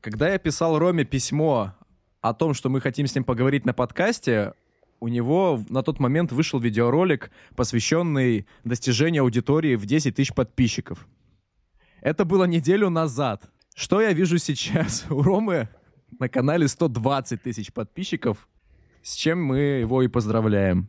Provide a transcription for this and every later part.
Когда я писал Роме письмо о том, что мы хотим с ним поговорить на подкасте, у него на тот момент вышел видеоролик, посвященный достижению аудитории в 10 тысяч подписчиков. Это было неделю назад. Что я вижу сейчас? У Ромы на канале 120 тысяч подписчиков, с чем мы его и поздравляем.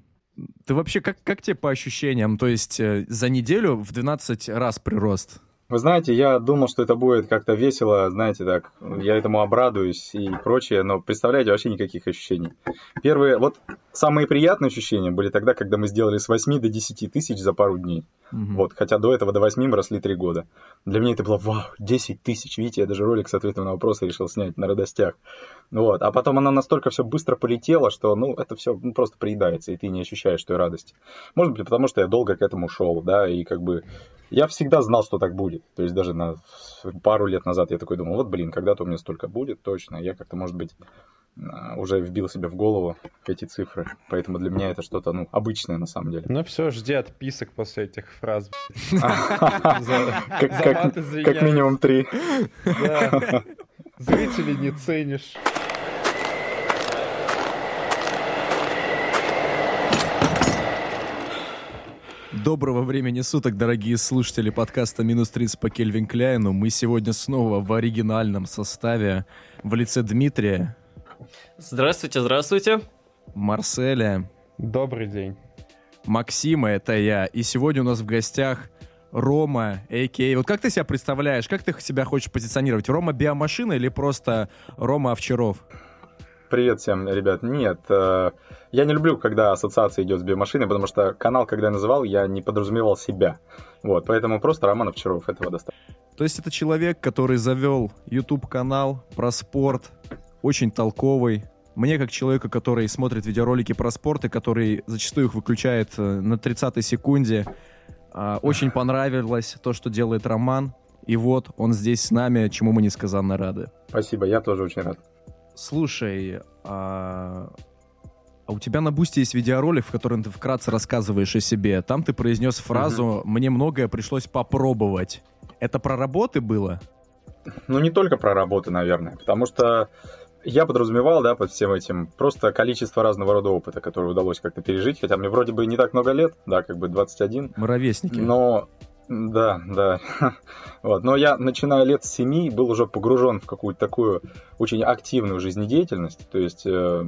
Ты вообще, как, как тебе по ощущениям? То есть э, за неделю в 12 раз прирост? Вы знаете, я думал, что это будет как-то весело, знаете, так, я этому обрадуюсь и прочее, но представляете, вообще никаких ощущений. Первые, вот самые приятные ощущения были тогда, когда мы сделали с 8 до 10 тысяч за пару дней. Угу. Вот, хотя до этого до 8 мы росли 3 года. Для меня это было, вау, 10 тысяч, видите, я даже ролик с ответом на вопросы решил снять на радостях. Вот, а потом она настолько все быстро полетела, что, ну, это все ну, просто приедается, и ты не ощущаешь той радости. Может быть, потому что я долго к этому шел, да, и как бы я всегда знал, что так будет. То есть даже на пару лет назад я такой думал, вот блин, когда-то у меня столько будет, точно. Я как-то, может быть, а, уже вбил себе в голову эти цифры. Поэтому для меня это что-то, ну, обычное на самом деле. Ну все, жди отписок после этих фраз. Как минимум три. Зрителей не ценишь. Доброго времени суток, дорогие слушатели подкаста «Минус 30» по Кельвин Кляйну. Мы сегодня снова в оригинальном составе в лице Дмитрия. Здравствуйте, здравствуйте. Марселя. Добрый день. Максима, это я. И сегодня у нас в гостях Рома, а.к.а. Вот как ты себя представляешь, как ты себя хочешь позиционировать? Рома биомашина или просто Рома Овчаров? Привет всем, ребят. Нет, э, я не люблю, когда ассоциация идет с биомашиной, потому что канал, когда я называл, я не подразумевал себя. Вот, поэтому просто Роман Овчаров, этого достаточно. То есть это человек, который завел YouTube-канал про спорт, очень толковый. Мне, как человеку, который смотрит видеоролики про спорт и который зачастую их выключает э, на 30-й секунде, а, очень понравилось то, что делает Роман. И вот он здесь с нами, чему мы несказанно рады. Спасибо, я тоже очень рад. Слушай, а... а у тебя на Бусте есть видеоролик, в котором ты вкратце рассказываешь о себе. Там ты произнес фразу угу. «Мне многое пришлось попробовать». Это про работы было? Ну, не только про работы, наверное, потому что я подразумевал, да, под всем этим просто количество разного рода опыта, который удалось как-то пережить, хотя мне вроде бы не так много лет, да, как бы 21. Мы ровесники. Но да, да. Вот. Но я, начиная лет с семи, был уже погружен в какую-то такую очень активную жизнедеятельность. То есть э,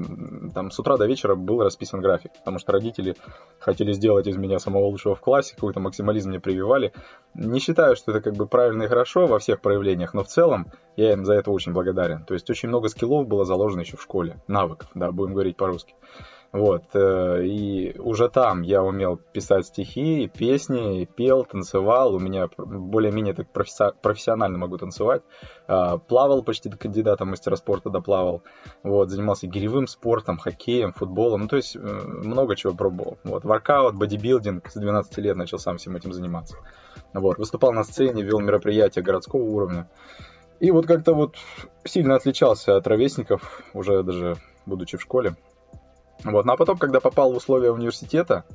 там с утра до вечера был расписан график, потому что родители хотели сделать из меня самого лучшего в классе, какой-то максимализм мне прививали. Не считаю, что это как бы правильно и хорошо во всех проявлениях, но в целом я им за это очень благодарен. То есть очень много скиллов было заложено еще в школе, навыков, да, будем говорить по-русски. Вот, э, и уже там я умел писать стихи, песни, пел, танцевал, у меня более-менее так профессионально могу танцевать. А, плавал почти до кандидата мастера спорта доплавал, вот, занимался гиревым спортом, хоккеем, футболом, ну, то есть э, много чего пробовал. Вот, воркаут, бодибилдинг, с 12 лет начал сам всем этим заниматься. Вот, выступал на сцене, вел мероприятия городского уровня. И вот как-то вот сильно отличался от ровесников, уже даже будучи в школе. Вот. Ну а потом, когда попал в условия университета,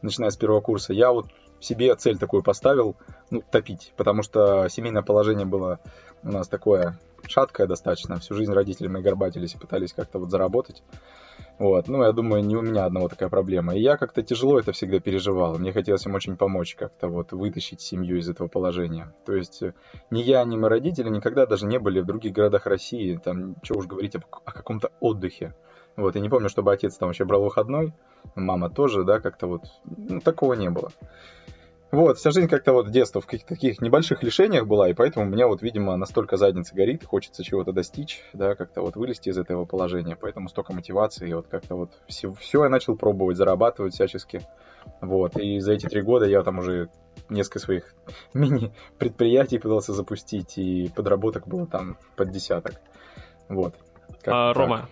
начиная с первого курса, я вот себе цель такую поставил, ну, топить, потому что семейное положение было у нас такое шаткое достаточно. Всю жизнь родители мои горбатились и пытались как-то вот заработать. Вот, ну, я думаю, не у меня одного такая проблема. И я как-то тяжело это всегда переживал. Мне хотелось им очень помочь как-то вот вытащить семью из этого положения. То есть э, ни я, ни мои родители никогда даже не были в других городах России. Там, что уж говорить о, о каком-то отдыхе. Вот, я не помню, чтобы отец там вообще брал выходной, мама тоже, да, как-то вот, ну, такого не было. Вот, вся жизнь как-то вот детство в каких-то таких небольших лишениях была, и поэтому у меня вот, видимо, настолько задница горит, хочется чего-то достичь, да, как-то вот вылезти из этого положения, поэтому столько мотивации, и вот как-то вот все, все я начал пробовать, зарабатывать всячески, вот, и за эти три года я там уже несколько своих мини-предприятий пытался запустить, и подработок было там под десяток, вот. А, Рома,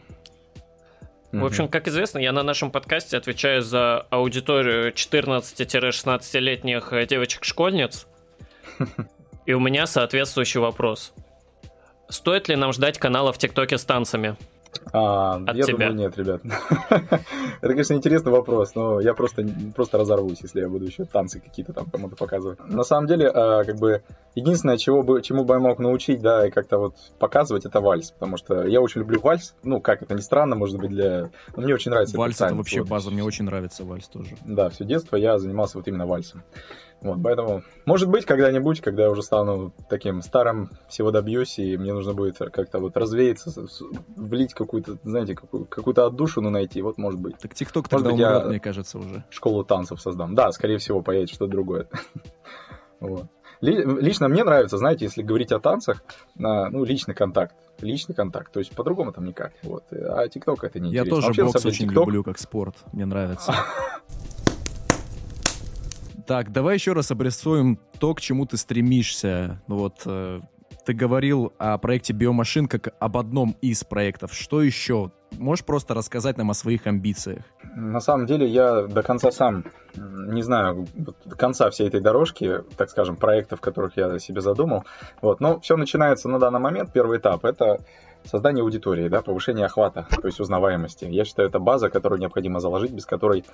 в общем, как известно, я на нашем подкасте отвечаю за аудиторию 14-16-летних э, девочек-школьниц. И у меня соответствующий вопрос. Стоит ли нам ждать канала в ТикТоке с танцами? А, От я тебя. думаю, нет, ребят. Это, конечно, интересный вопрос, но я просто, просто разорвусь, если я буду еще танцы какие-то там кому-то показывать. На самом деле, а, как бы, единственное, чего бы, чему бы я мог научить, да, и как-то вот показывать, это вальс, потому что я очень люблю вальс, ну, как это ни странно, может быть, для... но мне очень нравится Вальс это танец, вообще вот. база, мне очень нравится вальс тоже. Да, все детство я занимался вот именно вальсом. Вот, поэтому, может быть, когда-нибудь, когда я уже стану таким старым, всего добьюсь, и мне нужно будет как-то вот развеяться, влить какую-то, знаете, какую- какую-то отдушину найти, вот может быть. Так ТикТок тогда быть, умрет, мне кажется, уже. Школу танцев создам. Да, скорее всего, поедет что-то другое. Вот. Ли- Лично мне нравится, знаете, если говорить о танцах, ну, личный контакт. Личный контакт, то есть по-другому там никак. Вот. А ТикТок это не Я интересно. тоже Вообще, бокс очень TikTok- люблю как спорт. Мне нравится. Так, давай еще раз обрисуем то, к чему ты стремишься. Ну Вот э, ты говорил о проекте Биомашин как об одном из проектов. Что еще? Можешь просто рассказать нам о своих амбициях? На самом деле я до конца сам не знаю до конца всей этой дорожки, так скажем, проектов, которых я себе задумал. Вот. Но все начинается на данный момент. Первый этап — это создание аудитории, да, повышение охвата, то есть узнаваемости. Я считаю, это база, которую необходимо заложить, без которой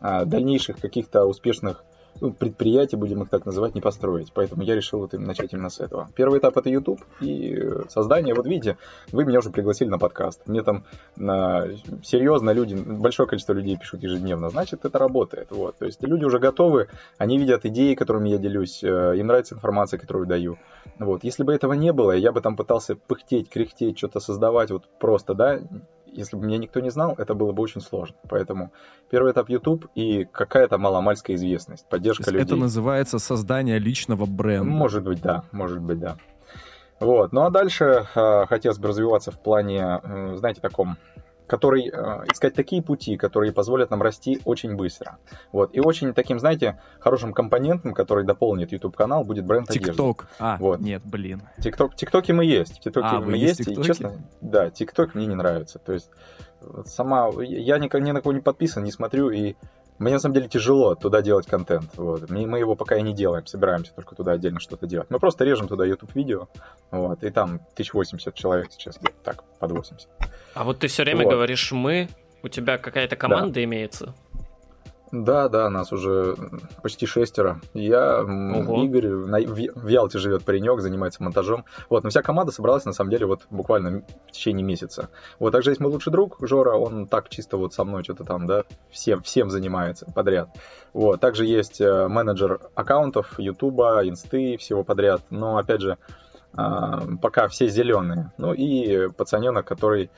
а, дальнейших каких-то успешных ну, предприятий, будем их так называть, не построить. Поэтому я решил вот начать именно с этого. Первый этап — это YouTube и э, создание. Вот видите, вы меня уже пригласили на подкаст. Мне там на- серьезно люди, большое количество людей пишут ежедневно. Значит, это работает. Вот. То есть люди уже готовы, они видят идеи, которыми я делюсь, э, им нравится информация, которую даю. Вот. Если бы этого не было, я бы там пытался пыхтеть, кряхтеть, что-то создавать вот просто, да, если бы меня никто не знал, это было бы очень сложно. Поэтому первый этап YouTube и какая-то маломальская известность, То поддержка есть людей. это называется создание личного бренда. Может быть, да, может быть, да. Вот. Ну а дальше э, хотелось бы развиваться в плане, э, знаете, таком, который э, искать такие пути, которые позволят нам расти очень быстро. Вот. И очень таким, знаете, хорошим компонентом, который дополнит YouTube канал, будет бренд одежды. ТикТок. А, Вот. нет, блин. ТикТок, ТикТоке мы есть. ТикТоке А, мы есть, в и честно, да, ТикТок мне не нравится. То есть сама, я ни, ни на кого не подписан, не смотрю, и мне на самом деле тяжело туда делать контент. Вот. Мы, мы его пока и не делаем, собираемся только туда отдельно что-то делать. Мы просто режем туда YouTube видео, вот, и там 1080 человек сейчас, так, под 80. А вот ты все время Вот. говоришь мы, у тебя какая-то команда имеется. Да, да, нас уже почти шестеро. Я, Ого. Игорь, на- в, в Ялте живет паренек, занимается монтажом. Вот, но вся команда собралась, на самом деле, вот буквально в течение месяца. Вот, также есть мой лучший друг Жора, он так чисто вот со мной что-то там, да, всем, всем занимается подряд. Вот, также есть э, менеджер аккаунтов Ютуба, Инсты, всего подряд. Но, опять же, а, пока все зеленые. Ну и пацаненок, который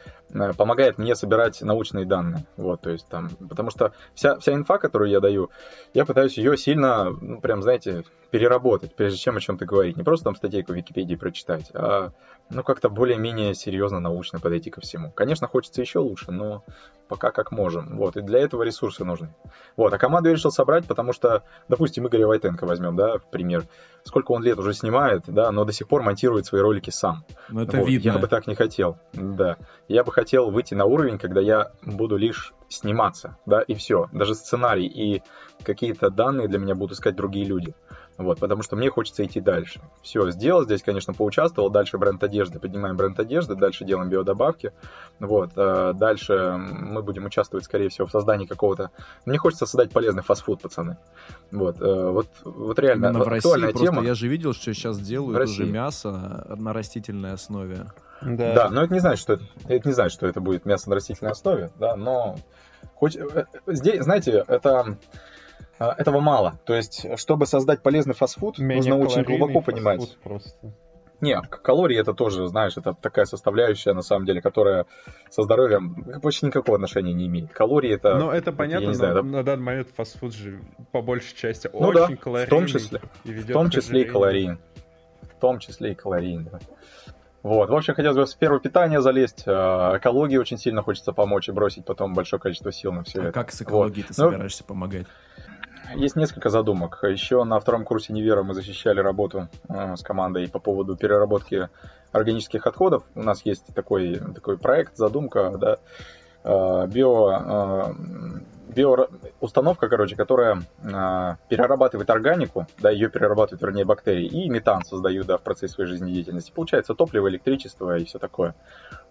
помогает мне собирать научные данные. Вот, то есть там, потому что вся, вся инфа, которую я даю, я пытаюсь ее сильно, ну, прям, знаете, переработать, прежде чем о чем-то говорить. Не просто там статейку в Википедии прочитать, а ну, как-то более-менее серьезно, научно подойти ко всему. Конечно, хочется еще лучше, но пока как можем. Вот, и для этого ресурсы нужны. Вот, а команду я решил собрать, потому что, допустим, Игоря Войтенко возьмем, да, в пример. Сколько он лет уже снимает, да, но до сих пор монтирует свои ролики сам. Ну, это Вот, видно. Я бы так не хотел, да. Я бы хотел выйти на уровень, когда я буду лишь сниматься, да, и все. Даже сценарий и какие-то данные для меня будут искать другие люди. Вот, потому что мне хочется идти дальше. Все, сделал здесь, конечно, поучаствовал. Дальше бренд одежды, поднимаем бренд одежды, дальше делаем биодобавки. Вот, э, дальше мы будем участвовать, скорее всего, в создании какого-то... Мне хочется создать полезный фастфуд, пацаны. Вот, э, вот, вот реально Именно в России просто тема. я же видел, что сейчас делают В уже мясо на растительной основе. Да. Да, но это не значит, что это, это не значит, что это будет мясо на растительной основе, да, но хоть э, здесь, знаете, это этого мало. То есть, чтобы создать полезный фастфуд, Менее нужно очень калорийный глубоко понимать. Просто. Не, калории это тоже, знаешь, это такая составляющая, на самом деле, которая со здоровьем почти никакого отношения не имеет. Калории это... Ну, это я понятно, не но знаю, это- на данный момент фастфуд же по большей части Ну да, очень калорийный. в том числе. и ведет В том числе и калорийен. В том числе и калорийен, да. Вот, в общем, хотелось бы в сферу питания залезть, э, экологии очень сильно хочется помочь и бросить потом большое количество сил на все А это. как с Вот. экологией ты Ну, собираешься помогать? Есть несколько задумок. Еще на втором курсе Невера мы защищали работу э, с командой по поводу переработки органических отходов. У нас есть такой, такой проект, задумка, да, э, био, э, био установка, короче, которая перерабатывает органику, да, ее перерабатывают, вернее, бактерии, и метан создают, да, в процессе своей жизнедеятельности. Получается топливо, электричество и все такое.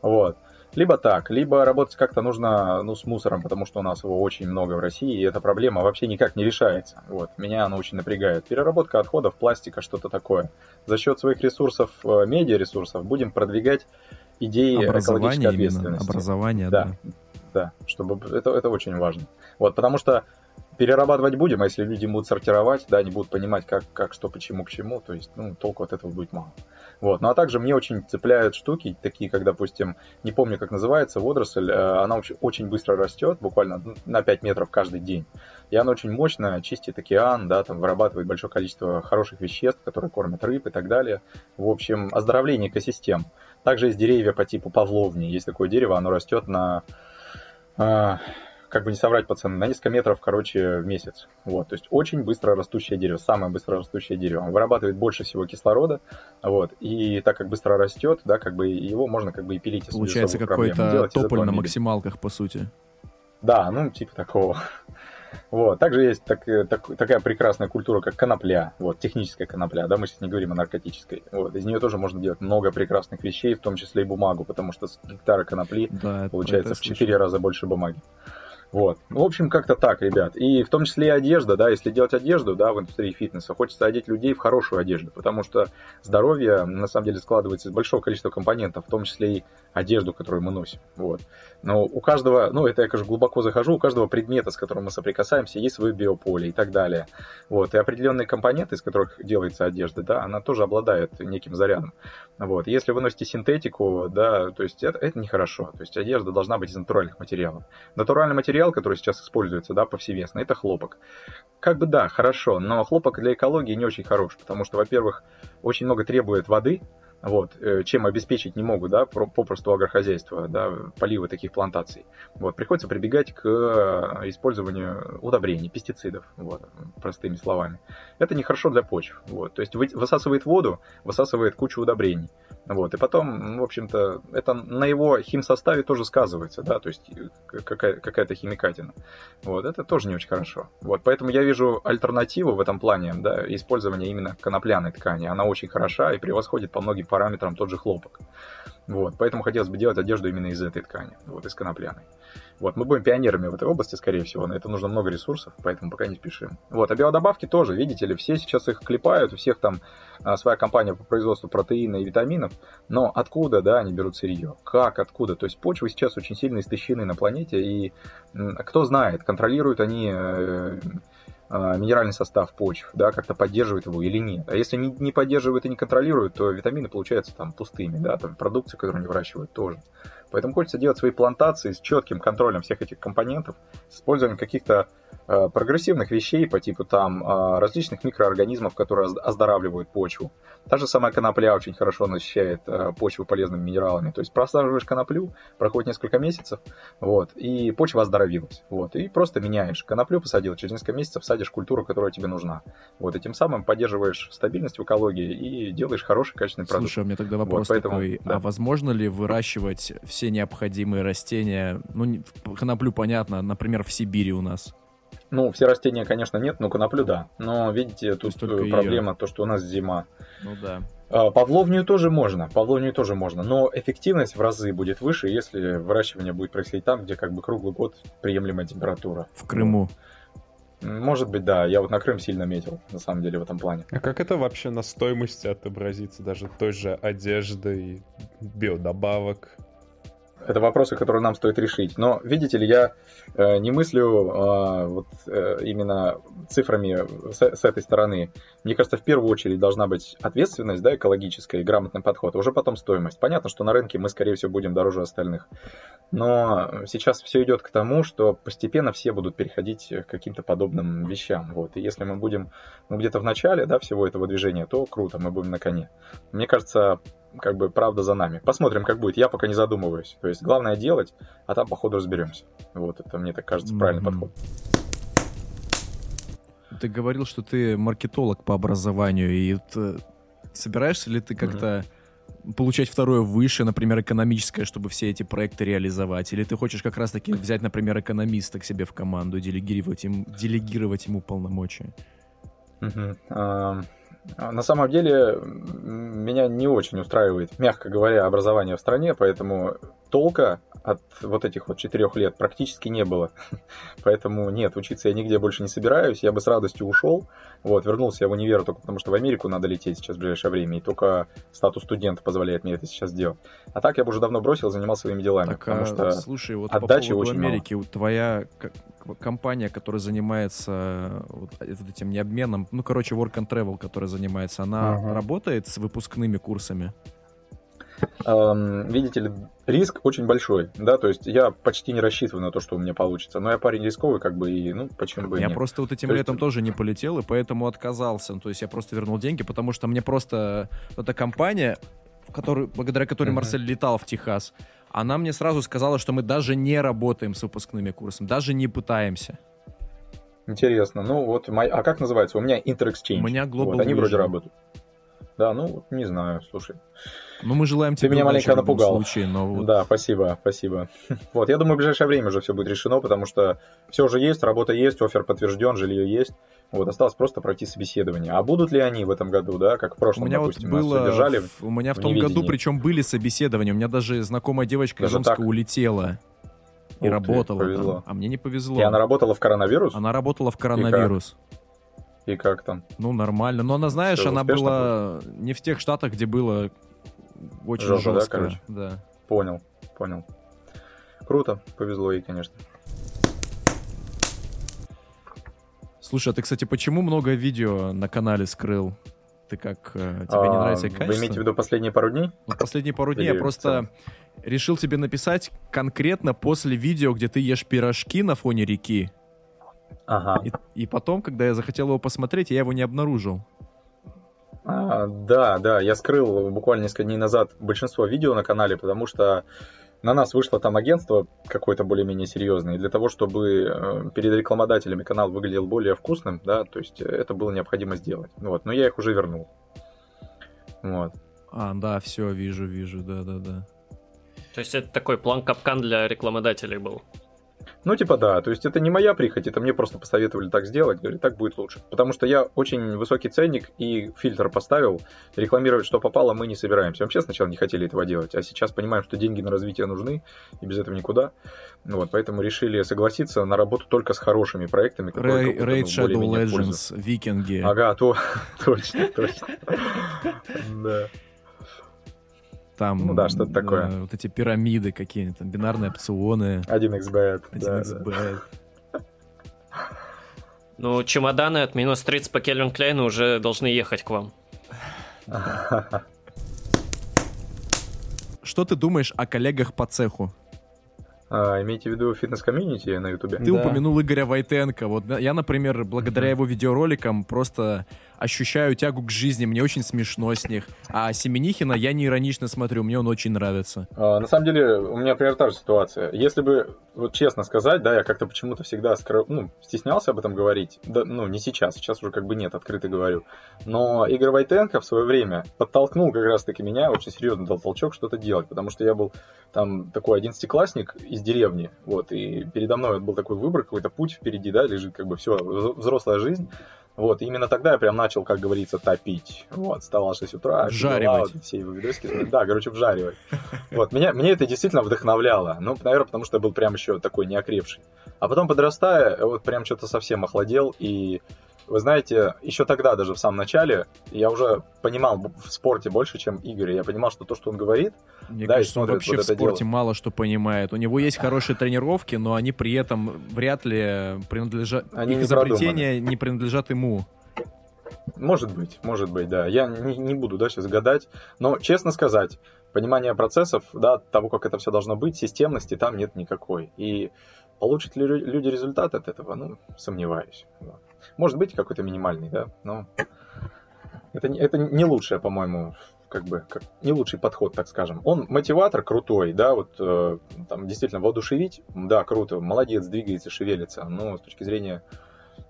Вот. Либо так, либо работать как-то нужно ну, с мусором, потому что у нас его очень много в России, и эта проблема вообще никак не решается. Вот. Меня она очень напрягает. Переработка отходов, пластика, что-то такое. За счет своих ресурсов, э, медиаресурсов, будем продвигать идеи экологической ответственности. Именно. Образование, да. Да, да чтобы это, это очень важно. Вот, потому что перерабатывать будем, а если люди будут сортировать, да, они будут понимать, как, как что, почему, к чему, то есть, ну, толку от этого будет мало. Вот. Ну а также мне очень цепляют штуки, такие как, допустим, не помню, как называется, водоросль, э, она очень быстро растет, буквально на 5 метров каждый день. И она очень мощно чистит океан, да, там вырабатывает большое количество хороших веществ, которые кормят рыб и так далее. В общем, оздоровление экосистем. Также есть деревья по типу павловни. Есть такое дерево, оно растет на а, как бы не соврать, пацаны, на несколько метров, короче, в месяц. Вот, то есть очень быстро растущее дерево, самое быстро растущее дерево. Он вырабатывает больше всего кислорода, вот, и так как быстро растет, да, как бы его можно как бы и пилить. Получается какой-то тополь на максималках, по сути. Да, ну, типа такого. Вот. Также есть так, э, так, такая прекрасная культура, как конопля, вот, техническая конопля, да, мы сейчас не говорим о наркотической. Вот. Из нее тоже можно делать много прекрасных вещей, в том числе и бумагу, потому что с гектара конопли да, получается в 4 раза больше бумаги. Вот. Ну, в общем, как-то так, ребят. И в том числе и одежда, да, если делать одежду, да, в индустрии фитнеса, хочется одеть людей в хорошую одежду, потому что здоровье, на самом деле, складывается из большого количества компонентов, в том числе и одежду, которую мы носим. Вот. Но у каждого, ну, это я, конечно, глубоко захожу, у каждого предмета, с которым мы соприкасаемся, есть свое биополе и так далее. Вот. И определенные компоненты, из которых делается одежда, да, она тоже обладает неким зарядом. Вот. Если вы носите синтетику, да, то есть это, это нехорошо. То есть одежда должна быть из натуральных материалов. Натуральный материал материал, который сейчас используется, да, повсеместно, это хлопок. Как бы да, хорошо, но хлопок для экологии не очень хорош, потому что, во-первых, очень много требует воды, вот, э, чем обеспечить не могут, да, попросту агрохозяйство, да, поливы таких плантаций. Вот, приходится прибегать к э, использованию удобрений, пестицидов, вот, простыми словами. Это нехорошо для почв, вот, то есть высасывает воду, высасывает кучу удобрений, вот, и потом, в общем-то, это на его химсоставе тоже сказывается, да, то есть какая- какая-то химикатина, вот, это тоже не очень хорошо, вот, поэтому я вижу альтернативу в этом плане, да, использования именно конопляной ткани, она очень хороша и превосходит по многим параметрам тот же хлопок. Вот, поэтому хотелось бы делать одежду именно из этой ткани, вот из конопляной. Вот, мы будем пионерами в этой области, скорее всего, на это нужно много ресурсов, поэтому пока не спешим. Вот, а биодобавки тоже, видите ли, все сейчас их клепают, у всех там а, своя компания по производству протеина и витаминов, но откуда, да, они берут сырье? Как, откуда? То есть почвы сейчас очень сильно истощены на планете, и кто знает, контролируют они э, минеральный состав почв, да, как-то поддерживает его или нет. А если не, не поддерживает и не контролирует, то витамины получаются там пустыми, да, там продукция, которую они выращивают, тоже. Поэтому хочется делать свои плантации с четким контролем всех этих компонентов, с использованием каких-то Э, прогрессивных вещей по типу там э, различных микроорганизмов, которые оздоравливают почву. Та же самая конопля очень хорошо насыщает э, почву полезными минералами. То есть просаживаешь коноплю, проходит несколько месяцев, вот, и почва оздоровилась. Вот, и просто меняешь. Коноплю посадил, через несколько месяцев садишь культуру, которая тебе нужна. Вот, и тем самым поддерживаешь стабильность в экологии и делаешь хороший качественный продукт. Слушай, у меня тогда вопрос вот, поэтому, такой. Да. А возможно ли выращивать все необходимые растения? Ну, коноплю понятно, например, в Сибири у нас. Ну, все растения, конечно, нет, но коноплю да. Но, видите, тут то проблема, ее. то, что у нас зима. Ну да. А, павловнию тоже можно, павловнию тоже можно, но эффективность в разы будет выше, если выращивание будет происходить там, где как бы круглый год приемлемая температура. В Крыму. Может быть, да. Я вот на Крым сильно метил, на самом деле, в этом плане. А как это вообще на стоимости отобразится, даже той же одежды и биодобавок? Это вопросы, которые нам стоит решить. Но, видите ли, я э, не мыслю э, вот, э, именно цифрами с, с этой стороны. Мне кажется, в первую очередь должна быть ответственность, да, экологическая и грамотный подход, а уже потом стоимость. Понятно, что на рынке мы, скорее всего, будем дороже остальных. Но сейчас все идет к тому, что постепенно все будут переходить к каким-то подобным вещам. Вот. И если мы будем ну, где-то в начале да, всего этого движения, то круто, мы будем на коне. Мне кажется, как бы правда за нами. Посмотрим, как будет. Я пока не задумываюсь. То есть главное делать, а там по ходу разберемся. Вот это мне так кажется правильный mm-hmm. подход. Ты говорил, что ты маркетолог по образованию, и это... собираешься ли ты как-то mm-hmm. получать второе выше, например, экономическое, чтобы все эти проекты реализовать? Или ты хочешь как раз-таки взять, например, экономиста к себе в команду, делегировать, им, делегировать ему полномочия? Mm-hmm. Um... А, на самом деле, меня не очень устраивает, мягко говоря, образование в стране, поэтому толка от вот этих вот четырех лет практически не было. Поэтому нет, учиться я нигде больше не собираюсь. Я бы с радостью ушел. Вот, вернулся я в универ только потому, что в Америку надо лететь сейчас в ближайшее время. И только статус студента позволяет мне это сейчас делать. А так я бы уже давно бросил, занимался своими делами. Так, потому а, что слушай, вот отдачи по поводу очень Америки, вот твоя компания, которая занимается вот этим не обменом, ну, короче, Work and Travel, которая занимается, она Ага. работает с выпускными курсами? Эм, видите ли, риск очень большой, да, то есть я почти не рассчитываю на то, что у меня получится, но я парень рисковый, как бы, и, ну, почему бы и Я нет. просто вот этим То есть- летом тоже не полетел, и поэтому отказался. Ну, То есть я просто вернул деньги, потому что мне просто эта компания, в которую, благодаря которой Мгм. Марсель летал в Техас, она мне сразу сказала, что мы даже не работаем с выпускными курсами, даже не пытаемся. Интересно, ну вот, мой- а как называется? У меня Inter-Exchange. У меня Global Вот, они вроде работают. Да, ну, не знаю, слушай. Ну, мы желаем Ты тебе меня удачи маленько напугал. случае, но вот Да, спасибо, спасибо. Вот, я думаю, в ближайшее время уже все будет решено, потому что все уже есть, работа есть, офер подтвержден, жилье есть. Вот, осталось просто пройти собеседование. А будут ли они в этом году, да, как в У прошлом, меня вот допустим, нас было, содержали? в- у меня в в том году, неведении. причем были собеседования, у меня даже знакомая девочка из Даже Омска так? улетела и Ух ты, работала там, а мне не повезло. И она работала в коронавирус? Она работала в коронавирус. И как там? Ну, нормально. Но она, знаешь, Всё, она была не в тех штатах, где было очень да, жестко. короче? Да. Понял, понял. Круто, повезло ей, конечно. Слушай, а ты, кстати, почему много видео на канале скрыл? Ты как, э, тебе не А, нравится их Вы качество? имеете в виду последние пару дней? Ну, последние пару дней Или я просто решил тебе написать конкретно после видео, где ты ешь пирожки на фоне реки. Ага. И, и потом, когда я захотел его посмотреть, я его не обнаружил. А, да, да, я скрыл буквально несколько дней назад большинство видео на канале, потому что на нас вышло там агентство какое-то более-менее серьезное, и для того, чтобы э, перед рекламодателями канал выглядел более вкусным, да, то есть это было необходимо сделать. Вот, но я их уже вернул. Вот. А, да, все, вижу, вижу, да-да-да. То есть это такой план капкан для рекламодателей был. Ну, типа, да, то есть это не моя прихоть, это мне просто посоветовали так сделать, говорят, так будет лучше. Потому что я очень высокий ценник и фильтр поставил, рекламировать, что попало, мы не собираемся. Вообще сначала не хотели этого делать, а сейчас понимаем, что деньги на развитие нужны, и без этого никуда. Вот, поэтому решили согласиться на работу только с хорошими проектами, какую-то, Raid Shadow пользу. Legends, Викинги. Ага, то, точно, точно. Да. Там Ну да, что-то такое. вот эти пирамиды какие-то, там, бинарные опционы. 1xbet. да, 1xbet. Ну, чемоданы от минус 30 по Кельвин Клейну уже должны ехать к вам. Что ты думаешь о коллегах по цеху? А, Имеете в виду фитнес-комьюнити на ютубе? Ты Да. упомянул Игоря Войтенко. Вот я, например, благодаря его видеороликам просто ощущаю тягу к жизни. Мне очень смешно с них. А Семенихина я не иронично смотрю, мне он очень нравится. А, На самом деле, у меня, например, та же ситуация. Если бы, вот честно сказать, да, я как-то почему-то всегда скры- ну, стеснялся об этом говорить. Да, ну, не сейчас, сейчас уже как бы нет, открыто говорю. Но Игорь Войтенко в свое время подтолкнул как раз-таки меня, очень серьезно дал толчок что-то делать, потому что я был там такой одиннадцатиклассник из деревни, вот, и передо мной был такой выбор, какой-то путь впереди, да, лежит как бы все, взрослая жизнь. Вот, именно тогда я прям начал, как говорится, топить. Вот, вставал в 6 утра, Вжаривать. фигурал, все его видосики. Да, короче, вжаривать. Вот, меня, меня это действительно вдохновляло. Ну, наверное, потому что я был прям еще такой неокрепший. А потом, подрастая, вот прям что-то совсем охладел. И, вы знаете, еще тогда, даже в самом начале, я уже понимал в спорте больше, чем Игорь. Я понимал, что то, что он говорит, Мне Да, кажется, он вообще вот в спорте дело. мало что понимает. У него есть хорошие тренировки, но они при этом вряд ли принадлежат... Они Их не изобретения не принадлежат ему. Может быть, может быть, да. Я не, не буду, да, сейчас гадать. Но, честно сказать, понимание процессов, да, того, как это все должно быть, системности там нет никакой. И получат ли лю- люди результат от этого, ну, сомневаюсь. Вот. Может быть, какой-то минимальный, да, но это, не- это не лучшее, по-моему, как бы, как, не лучший подход, так скажем. Он мотиватор крутой, да, вот э, там действительно воодушевить, да, круто, молодец, двигается, шевелится, но с точки зрения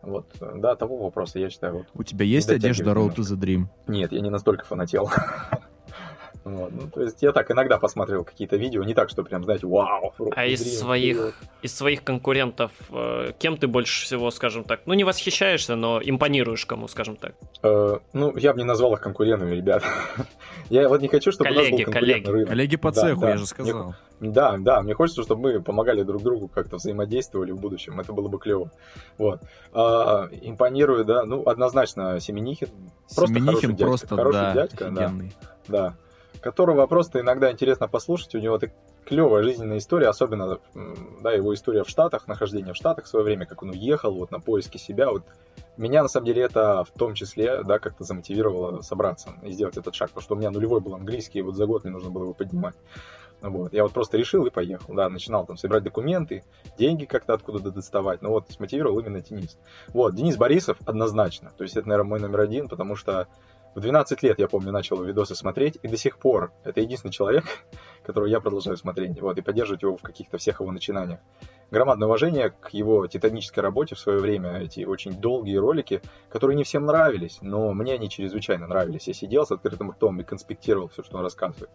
вот, да, того вопроса, я считаю, вот, У тебя есть одежда Road to the Dream? нет, я не настолько фанател. Вот, ну, то есть я так иногда посмотрел какие-то видео, не так, что прям, знаете, вау. А из Дрим, своих, из своих конкурентов, э, кем ты больше всего, скажем так, ну не восхищаешься, но импонируешь кому, скажем так? Э, ну, я бы не назвал их конкурентами, ребят. Я вот не хочу, чтобы у нас был Коллеги, коллеги. рынок. Коллеги по Да, цеху, да. я же сказал. Да, да, мне хочется, чтобы мы помогали друг другу, как-то взаимодействовали в будущем. Это было бы клево. Вот. А, импонирует, да, ну, однозначно Семенихин. Просто Семенихин хороший дядька. Просто, хороший да, дядька, офигенный. да. Да. Которого просто иногда интересно послушать. У него так клевая жизненная история, особенно, да, его история в Штатах, нахождение в Штатах в свое время, как он уехал вот на поиски себя. Вот меня, на самом деле, это в том числе, да, как-то замотивировало собраться и сделать этот шаг, потому что у меня нулевой был английский, и вот за год мне нужно было его поднимать. Вот. Я вот просто решил и поехал. Да, начинал там собирать документы, деньги как-то откуда-то доставать. Ну вот, смотивировал именно Денис. Вот, Денис Борисов однозначно. То есть это, наверное, мой номер один, потому что в 12 лет, я помню, начал видосы смотреть, и до сих пор это единственный человек, которого я продолжаю смотреть, вот, и поддерживать его в каких-то всех его начинаниях. Громадное уважение к его титанической работе в свое время, эти очень долгие ролики, которые не всем нравились, но мне они чрезвычайно нравились. Я сидел с открытым ртом и конспектировал все, что он рассказывает.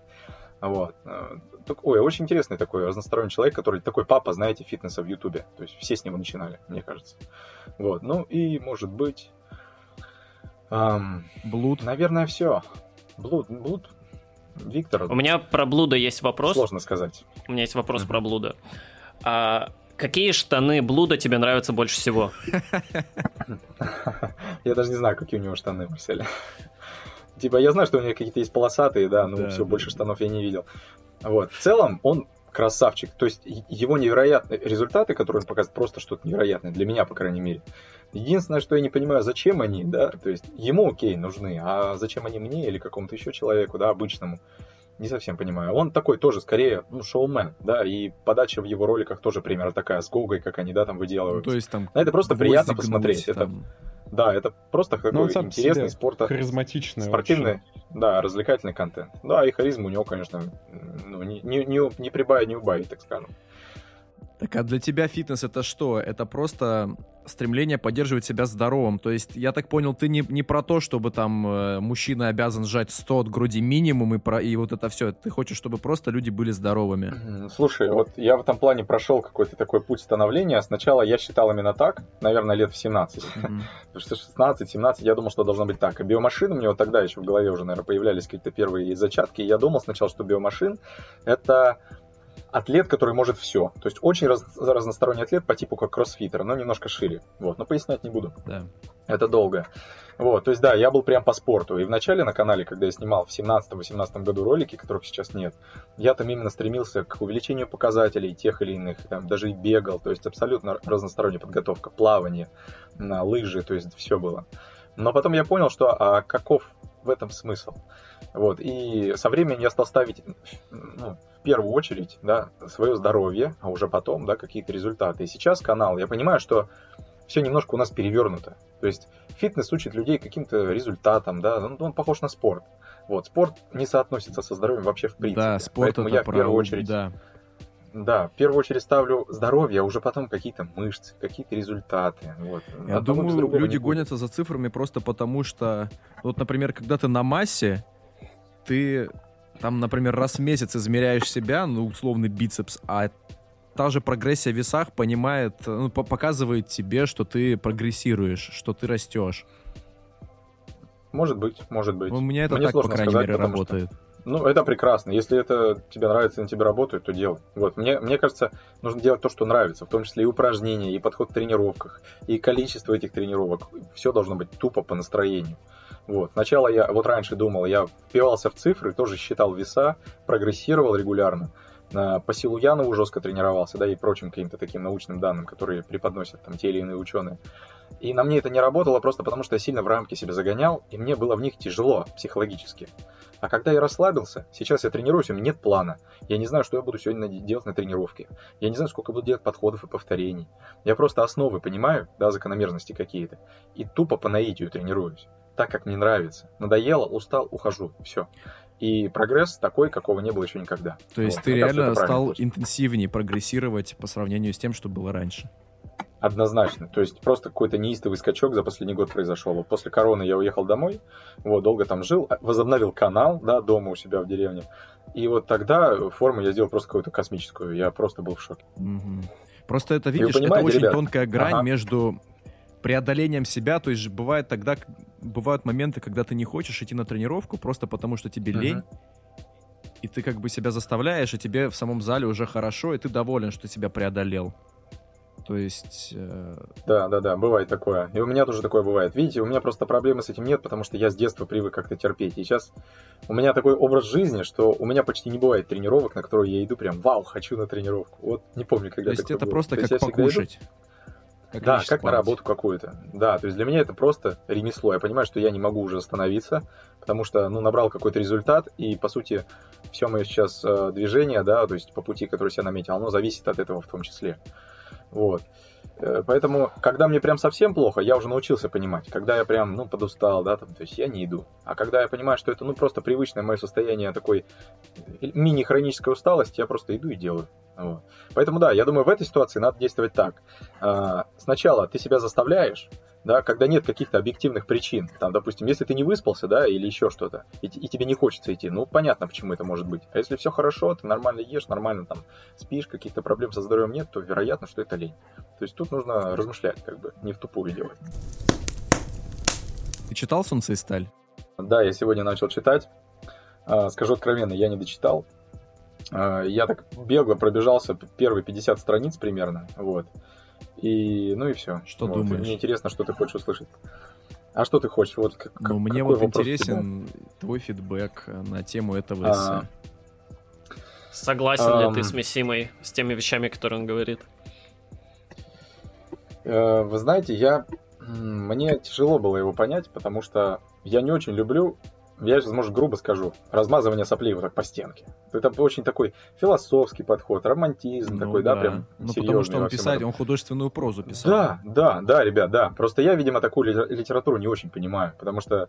Вот. Э, ой, очень интересный такой разносторонний человек, который такой папа, знаете, фитнеса в Ютубе. То есть все с него начинали, мне кажется. Вот. Ну и, может быть... Эм, блуд. Наверное, все. Блуд, блуд. Виктор. У меня про блуда есть вопрос. Сложно сказать. У меня есть вопрос mm-hmm. про блуда. А, какие штаны блуда тебе нравятся больше всего? Я даже не знаю, какие у него штаны, Марсель. Типа, я знаю, что у него какие-то есть полосатые, да, но все, больше штанов я не видел. Вот. В целом, он красавчик. То есть его невероятные результаты, которые он показывает, просто что-то невероятное, для меня, по крайней мере. Единственное, что я не понимаю, зачем они, да, то есть ему, окей, нужны, а зачем они мне или какому-то еще человеку, да, обычному, не совсем понимаю. Он такой тоже, скорее, ну, шоумен, да, и подача в его роликах тоже примерно такая, с Гогой, как они, да, там выделывают. Ну, то есть там... Это просто приятно посмотреть. Там... Это да, это просто такой ну, интересный спорт. Харизматичный. Спортивный, вообще. да, развлекательный контент. Да, и харизма у него, конечно, ну, не, не, не, не прибавит, не убавит, так скажем. Так а для тебя фитнес это что? Это просто стремление поддерживать себя здоровым. То есть, я так понял, ты не, не про то, чтобы там э, мужчина обязан сжать 100 от груди минимум и, про, и вот это все. Ты хочешь, чтобы просто люди были здоровыми. Слушай, вот я в этом плане прошел какой-то такой путь становления. Сначала я считал именно так, наверное, лет в 17. Mm-hmm. Потому что 16-17 я думал, что должно быть так. А биомашин у меня вот тогда еще в голове уже, наверное, появлялись какие-то первые зачатки. И я думал сначала, что биомашин это атлет, который может все. То есть очень раз, разносторонний атлет по типу как кроссфитер, но немножко шире. Вот, но пояснять не буду. Да. Это долго. Вот, то есть да, я был прям по спорту. И вначале на канале, когда я снимал в 17-18 году ролики, которых сейчас нет, я там именно стремился к увеличению показателей тех или иных, там даже и бегал, то есть абсолютно разносторонняя подготовка, плавание, лыжи, то есть все было. Но потом я понял, что а каков в этом смысл? Вот, и со временем я стал ставить ну, в первую очередь, да, свое здоровье, а уже потом, да, какие-то результаты. И сейчас канал, я понимаю, что все немножко у нас перевернуто. То есть фитнес учит людей каким-то результатам, да, он, он похож на спорт. Вот, спорт не соотносится со здоровьем вообще в принципе. Да, спорт Поэтому это я в первую очередь да. Да, в первую очередь ставлю здоровье, а уже потом какие-то мышцы, какие-то результаты. Вот. Я Одного думаю, люди гонятся за цифрами просто потому, что, вот, например, когда ты на массе, ты там, например, раз в месяц измеряешь себя, ну, условный бицепс, а та же прогрессия в весах понимает, ну, показывает тебе, что ты прогрессируешь, что ты растешь. Может быть, может быть. У меня это Мне так, по крайней сказать, мере, работает. Что... Ну, это прекрасно. Если это тебе нравится и на тебе работает, то делай. Вот. Мне, мне кажется, нужно делать то, что нравится, в том числе и упражнения, и подход к тренировках, и количество этих тренировок. Все должно быть тупо по настроению. Вот. Сначала я, вот раньше думал, я впивался в цифры, тоже считал веса, прогрессировал регулярно. По силу Янову жестко тренировался, да, и прочим каким-то таким научным данным, которые преподносят там те или иные ученые. И на мне это не работало просто потому, что я сильно в рамки себя загонял, и мне было в них тяжело психологически. А когда я расслабился, сейчас я тренируюсь, у меня нет плана. Я не знаю, что я буду сегодня делать на тренировке. Я не знаю, сколько буду делать подходов и повторений. Я просто основы понимаю, да, закономерности какие-то. И тупо по наитию тренируюсь. Так, как мне нравится. Надоело, устал, ухожу. Все. И прогресс такой, какого не было еще никогда. То есть вот. ты Мне реально кажется, стал интенсивнее прогрессировать по сравнению с тем, что было раньше? Однозначно. То есть просто какой-то неистовый скачок за последний год произошел. Вот после короны я уехал домой, вот, долго там жил, а, возобновил канал, да, дома у себя в деревне. И вот тогда форму я сделал просто какую-то космическую. Я просто был в шоке. Угу. Просто это, видишь, это очень ребят? тонкая грань ага. между преодолением себя. То есть бывает тогда, бывают моменты, когда ты не хочешь идти на тренировку просто потому, что тебе угу. лень. и ты как бы себя заставляешь, и тебе в самом зале уже хорошо, и ты доволен, что себя преодолел. То есть... Э... Да, да, да, бывает такое. И у меня тоже такое бывает. Видите, у меня просто проблемы с этим нет, потому что я с детства привык как-то терпеть. И сейчас у меня такой образ жизни, что у меня почти не бывает тренировок, на которые я иду прям, вау, хочу на тренировку. Вот не помню, когда То есть это было. просто То как покушать? Как да, как спать. на работу какую-то. Да, то есть для меня это просто ремесло. Я понимаю, что я не могу уже остановиться, потому что, ну, набрал какой-то результат, и, по сути, все мое сейчас э, движение, да, то есть по пути, который я наметил, оно зависит от этого в том числе. Вот. Э, поэтому, когда мне прям совсем плохо, я уже научился понимать. Когда я прям, ну, подустал, да, там, то есть я не иду. А когда я понимаю, что это, ну, просто привычное мое состояние такой мини-хронической усталости, я просто иду и делаю. Вот. Поэтому, да, я думаю, в этой ситуации надо действовать так. А, сначала ты себя заставляешь, да, когда нет каких-то объективных причин. Там, допустим, если ты не выспался, да, или еще что-то, и, и тебе не хочется идти, ну, понятно, почему это может быть. А если все хорошо, ты нормально ешь, нормально там спишь, каких-то проблем со здоровьем нет, то вероятно, что это лень. То есть тут нужно размышлять, как бы, не в тупую делать. Ты читал «Солнце и сталь»? Да, я сегодня начал читать. А, скажу откровенно, я не дочитал. А, я так бегло пробежался первые 50 страниц примерно, вот. И, ну и все. Что вот. думаешь? Мне интересно, что ты хочешь услышать. А что ты хочешь? Вот, как, ну, мне вот интересен твой фидбэк на тему этого а... эссе. Согласен а... ли ты с Мессимой, с теми вещами, которые он говорит? Э, вы знаете, я мне тяжело было его понять, потому что я не очень люблю я сейчас, может, грубо скажу, размазывание соплей вот так по стенке. Это очень такой философский подход, романтизм ну, такой, да, да прям Ну, потому что он писать, он художественную прозу писал. Да, да, да, ребят, да. Просто я, видимо, такую литературу не очень понимаю, потому что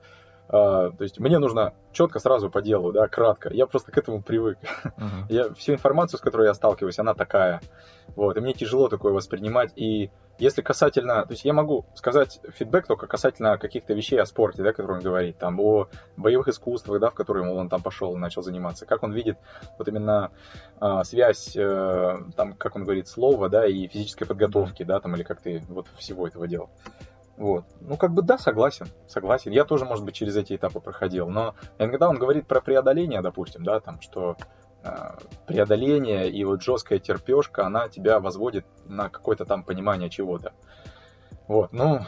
Uh, то есть мне нужно четко сразу по делу, да, кратко. Я просто к этому привык. Uh-huh. Я всю информацию, с которой я сталкиваюсь, она такая. Вот, и мне тяжело такое воспринимать. И если касательно, то есть я могу сказать фидбэк только касательно каких-то вещей о спорте, да, которые он говорит, там, о боевых искусствах, да, в которые он там пошел и начал заниматься, как он видит вот именно э, связь, э, там, как он говорит, слова, да, и физической подготовки, да, там, или как ты вот всего этого делал. Вот. Ну, как бы да, согласен, согласен. Я тоже, может быть, через эти этапы проходил. Но иногда он говорит про преодоление, допустим, да, там, что Э, преодоление и вот жесткая терпешка, она тебя возводит на какое-то там понимание чего-то. Вот, ну,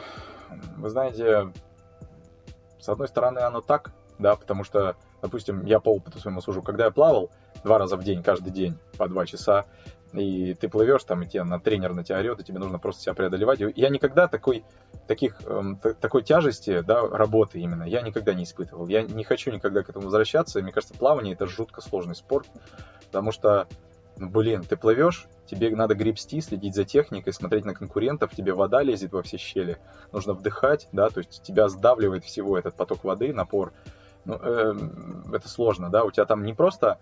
вы знаете, с одной стороны оно так, да, потому что, допустим, я по опыту своему сужу, когда я плавал два раза в день, каждый день, по два часа, и ты плывешь там, и тебе на тренер на тебя орет, и тебе нужно просто себя преодолевать. Я никогда такой, таких, эм, такой тяжести, да, работы именно, я никогда не испытывал. Я не хочу никогда к этому возвращаться, мне кажется, плавание это жутко сложный спорт, потому что, ну, блин, ты плывешь, тебе надо гребсти, следить за техникой, смотреть на конкурентов, тебе вода лезет во все щели, нужно вдыхать, да, то есть тебя сдавливает всего этот поток воды, напор, ну, э, это сложно, да, у тебя там не просто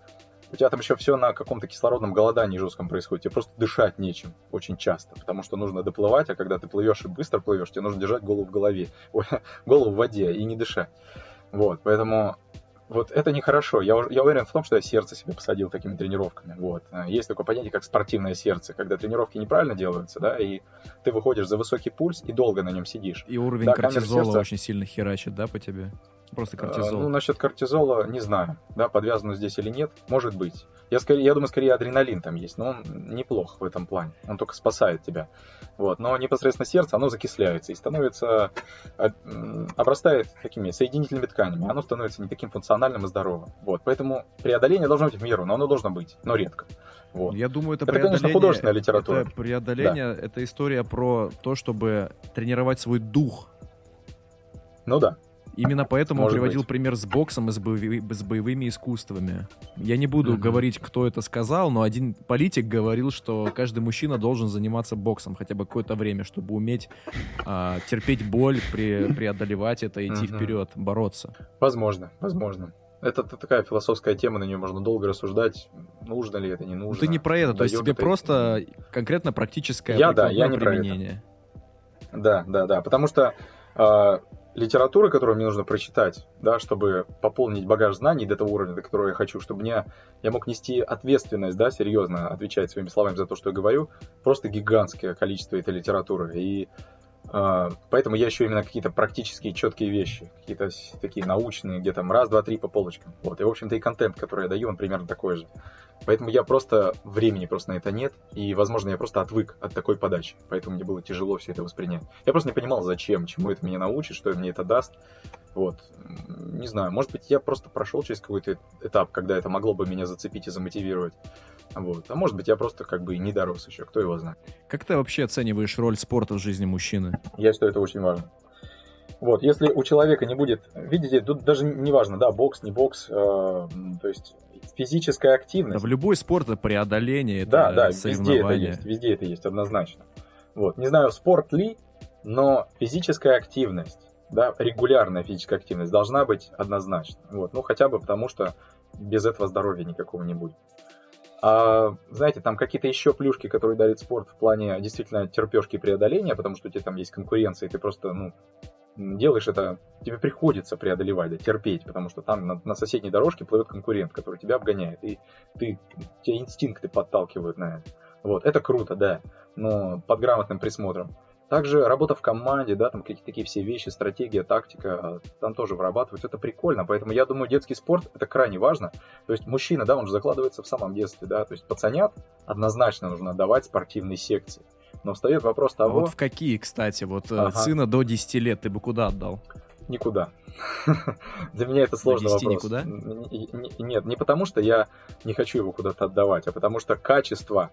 у тебя там еще все на каком-то кислородном голодании жестком происходит. Тебе просто дышать нечем очень часто, потому что нужно доплывать, а когда ты плывешь и быстро плывешь, тебе нужно держать голову в голове, ой, голову в воде и не дышать. Вот, поэтому вот это нехорошо. Я, я уверен в том, что я сердце себе посадил такими тренировками. Вот. Есть такое понятие, как спортивное сердце, когда тренировки неправильно делаются, да, и ты выходишь за высокий пульс и долго на нем сидишь. И уровень да, кортизола сердца... очень сильно херачит, да, по тебе? Просто кортизол. Ну, насчет кортизола не знаю, да, подвязано здесь или нет, может быть. Я, скорее, я думаю, скорее адреналин там есть, но он неплох в этом плане. Он только спасает тебя. Вот. Но непосредственно сердце, оно закисляется и становится, а, обрастает такими соединительными тканями. Оно становится не таким функциональным и здоровым. Вот. Поэтому преодоление должно быть в меру, но оно должно быть, но редко. Вот. Я думаю, это, это преодоление, конечно, художественная литература. Это преодоление, да. это история про то, чтобы тренировать свой дух. Ну да. Именно поэтому Может он приводил быть. пример с боксом и с, боеви, с боевыми искусствами. Я не буду mm-hmm. говорить, кто это сказал, но один политик говорил, что каждый мужчина должен заниматься боксом хотя бы какое-то время, чтобы уметь а, терпеть боль, при, преодолевать это, идти mm-hmm. вперед, бороться. Возможно, возможно. Это, такая философская тема, на нее можно долго рассуждать, нужно ли это, не нужно. Ну, ты не про это, то есть тебе это просто конкретно практическое я, да, я не применение. Про это. Да, да, да, потому что э, литературы, которую мне нужно прочитать, да, чтобы пополнить багаж знаний до того уровня, до которого я хочу, чтобы мне, я мог нести ответственность, да, серьезно отвечать своими словами за то, что я говорю, просто гигантское количество этой литературы. И А, поэтому я еще именно какие-то практические четкие вещи, какие-то такие научные, где там раз, два, три по полочкам. Вот. И, в общем-то, и контент, который я даю, он примерно такой же. Поэтому я просто, времени просто на это нет, и, возможно, я просто отвык от такой подачи, поэтому мне было тяжело все это воспринять. Я просто не понимал, зачем, чему это меня научит, что мне это даст. Вот. Не знаю, может быть, я просто прошел через какой-то этап, когда это могло бы меня зацепить и замотивировать. Вот. А может быть, я просто как бы и не дорос еще, кто его знает. Как ты вообще оцениваешь роль спорта в жизни мужчины? Я считаю, это очень важно. Вот, если у человека не будет, видите, тут даже не важно, да, бокс, не бокс, э, то есть физическая активность. Да, в любой спорт это преодоление, это да, да, везде это есть, везде это есть, однозначно. Вот, не знаю, спорт ли, но физическая активность, да, регулярная физическая активность должна быть однозначно. Вот, ну хотя бы потому, что без этого здоровья никакого не будет. А, знаете, там какие-то еще плюшки, которые дарит спорт в плане действительно терпешки и преодоления, потому что у тебя там есть конкуренция, и ты просто, ну, делаешь это, тебе приходится преодолевать, да, терпеть, потому что там на, на соседней дорожке плывет конкурент, который тебя обгоняет, и ты, тебя инстинкты подталкивают на это. Вот, это круто, да, но под грамотным присмотром. Также работа в команде, да, там какие-то такие все вещи, стратегия, тактика, там тоже вырабатывать, это прикольно. Поэтому я думаю, детский спорт это крайне важно. То есть мужчина, да, он же закладывается в самом детстве, да, то есть пацанят однозначно нужно давать спортивные секции. Но встает вопрос того... А вот в какие, кстати? Вот э, ага. сына до 10 лет ты бы куда отдал? Никуда. Для меня это сложный вопрос. никуда? Нет, не потому что я не хочу его куда-то отдавать, а потому что качество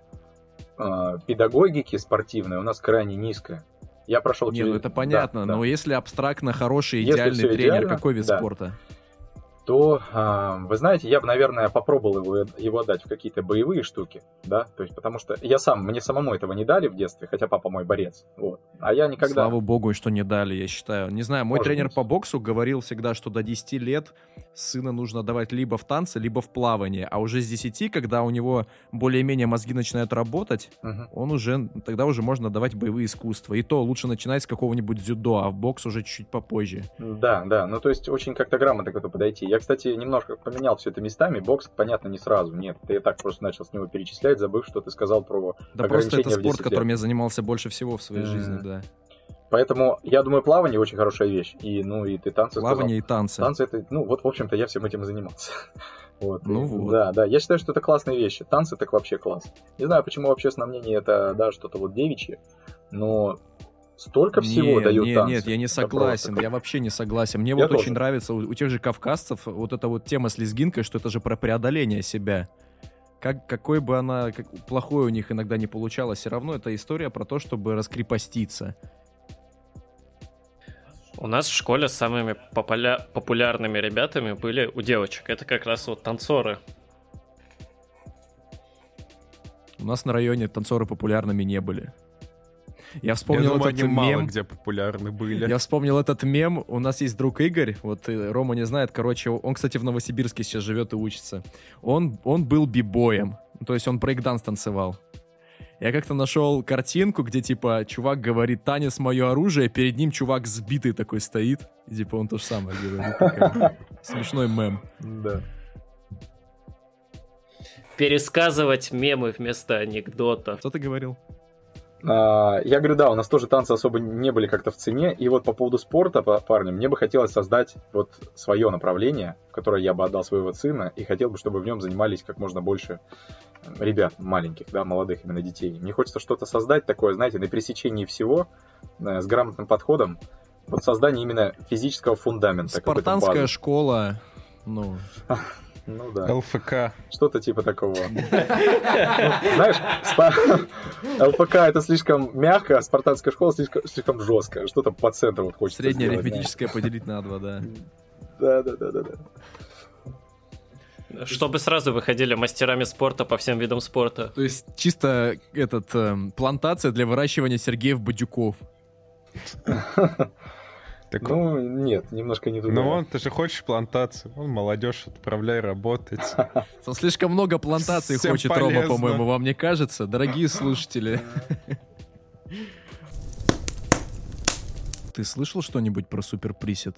э, педагогики спортивной у нас крайне низкое. Я прошел Не, ну через... ну это понятно, да, но да. если абстрактно хороший, идеальный тренер, идеально, какой вид да. спорта? То, а, вы знаете, я бы, наверное, попробовал его, его отдать в какие-то боевые штуки, да, то есть потому что я сам, мне самому этого не дали в детстве, хотя папа мой борец, вот, а я никогда... Слава богу, что не дали, я считаю. Не знаю, мой Может тренер быть. по боксу говорил всегда, что до 10 лет сына нужно давать либо в танце, либо в плавание, а уже с 10, когда у него более-менее мозги начинают работать, угу. он уже, тогда уже можно давать боевые искусства, и то лучше начинать с какого-нибудь дзюдо, а в бокс уже чуть-чуть попозже. Да, да, ну то есть очень как-то грамотно к этому подойти. Я, кстати, немножко поменял все это местами. Бокс, понятно, не сразу. Нет, ты так просто начал с него перечислять, забыв, что ты сказал про Да просто это спорт, которым я занимался больше всего в своей mm. жизни, да. Поэтому я думаю, плавание очень хорошая вещь. И, ну, и ты танцы Плавание сказал. и танцы. Танцы это, ну, вот, в общем-то, я всем этим и занимался. Вот. Ну вот. Да, да. Я считаю, что это классные вещи. Танцы так вообще класс. Не знаю, почему в общественном мнении это, да, что-то вот девичье, но столько всего не, дают не, танцы. Нет, я не согласен, я вообще не согласен. Мне я вот тоже. очень нравится у, у тех же кавказцев вот эта вот тема с лезгинкой, что это же про преодоление себя. Как, какой бы она, как, плохой у них иногда не получалось, все равно это история про то, чтобы раскрепоститься. У нас в школе самыми популя- популярными ребятами были у девочек. Это как раз вот танцоры. У нас на районе танцоры популярными не были. Я вспомнил Я думаю, этот они мем. мало где популярны были. Я вспомнил этот мем. У нас есть друг Игорь, вот э, Рома не знает, короче, он, кстати, в Новосибирске сейчас живет и учится. Он, он был бибоем, то есть он брейкданс танцевал. Я как-то нашел картинку, где, типа, чувак говорит «танец мое оружие», перед ним чувак сбитый такой стоит. И, типа, он то же самое говорит. Смешной мем. Да. Пересказывать мемы вместо анекдота. Что ты говорил? А, я говорю, да, у нас тоже танцы особо не были как-то в цене. И вот по поводу спорта, парни, мне бы хотелось создать вот свое направление, в которое я бы отдал своего сына, и хотел бы, чтобы в нем занимались как можно больше ребят маленьких, да, молодых именно детей. Мне хочется что-то создать такое, знаете, на пересечении всего, э, с грамотным подходом, вот создание именно физического фундамента. Спартанская школа, ну... Ну да. ЛФК. Что-то типа такого. Знаешь, ЛФК это слишком мягко, а спартанская школа слишком, жестко. Что-то по центру вот хочется Среднее арифметическое поделить на два, да. Да, да, да, да, да. Чтобы сразу выходили мастерами спорта по всем видам спорта. То есть чисто этот э, плантация для выращивания Сергеев Бадюков. Так ну, он... нет, немножко не туда. Ну, он, ты же хочешь плантацию. Он молодежь, отправляй работать. Слишком много плантаций хочет Рома, по-моему, вам не кажется? Дорогие слушатели. Ты слышал что-нибудь про Супер Присед?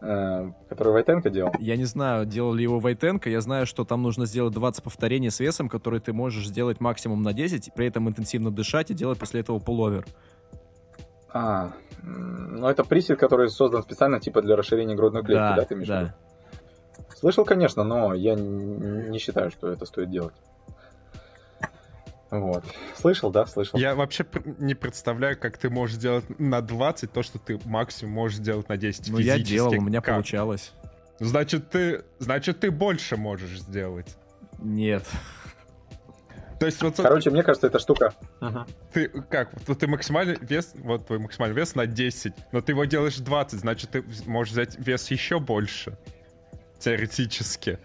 Э, который Вайтенко делал? Я не знаю, делал ли его Вайтенко. Я знаю, что там нужно сделать 20 повторений с весом, который ты можешь сделать максимум на 10, при этом интенсивно дышать и делать после этого пуловер. А, ну это присед, который создан специально типа для расширения грудной клетки, да, да ты имеешь да. Слышал, конечно, но я не считаю, что это стоит делать. Вот. Слышал, да, слышал. Я вообще не представляю, как ты можешь сделать на 20 то, что ты максимум можешь сделать на 10 Ну, я делал, у меня как? получалось. Значит, ты, значит, ты больше можешь сделать. Нет. То есть вот... Короче, мне кажется, эта штука... Ты как? Вот ты максимальный вес, вот твой максимальный вес на 10, но ты его делаешь 20, значит, ты можешь взять вес еще больше. Теоретически.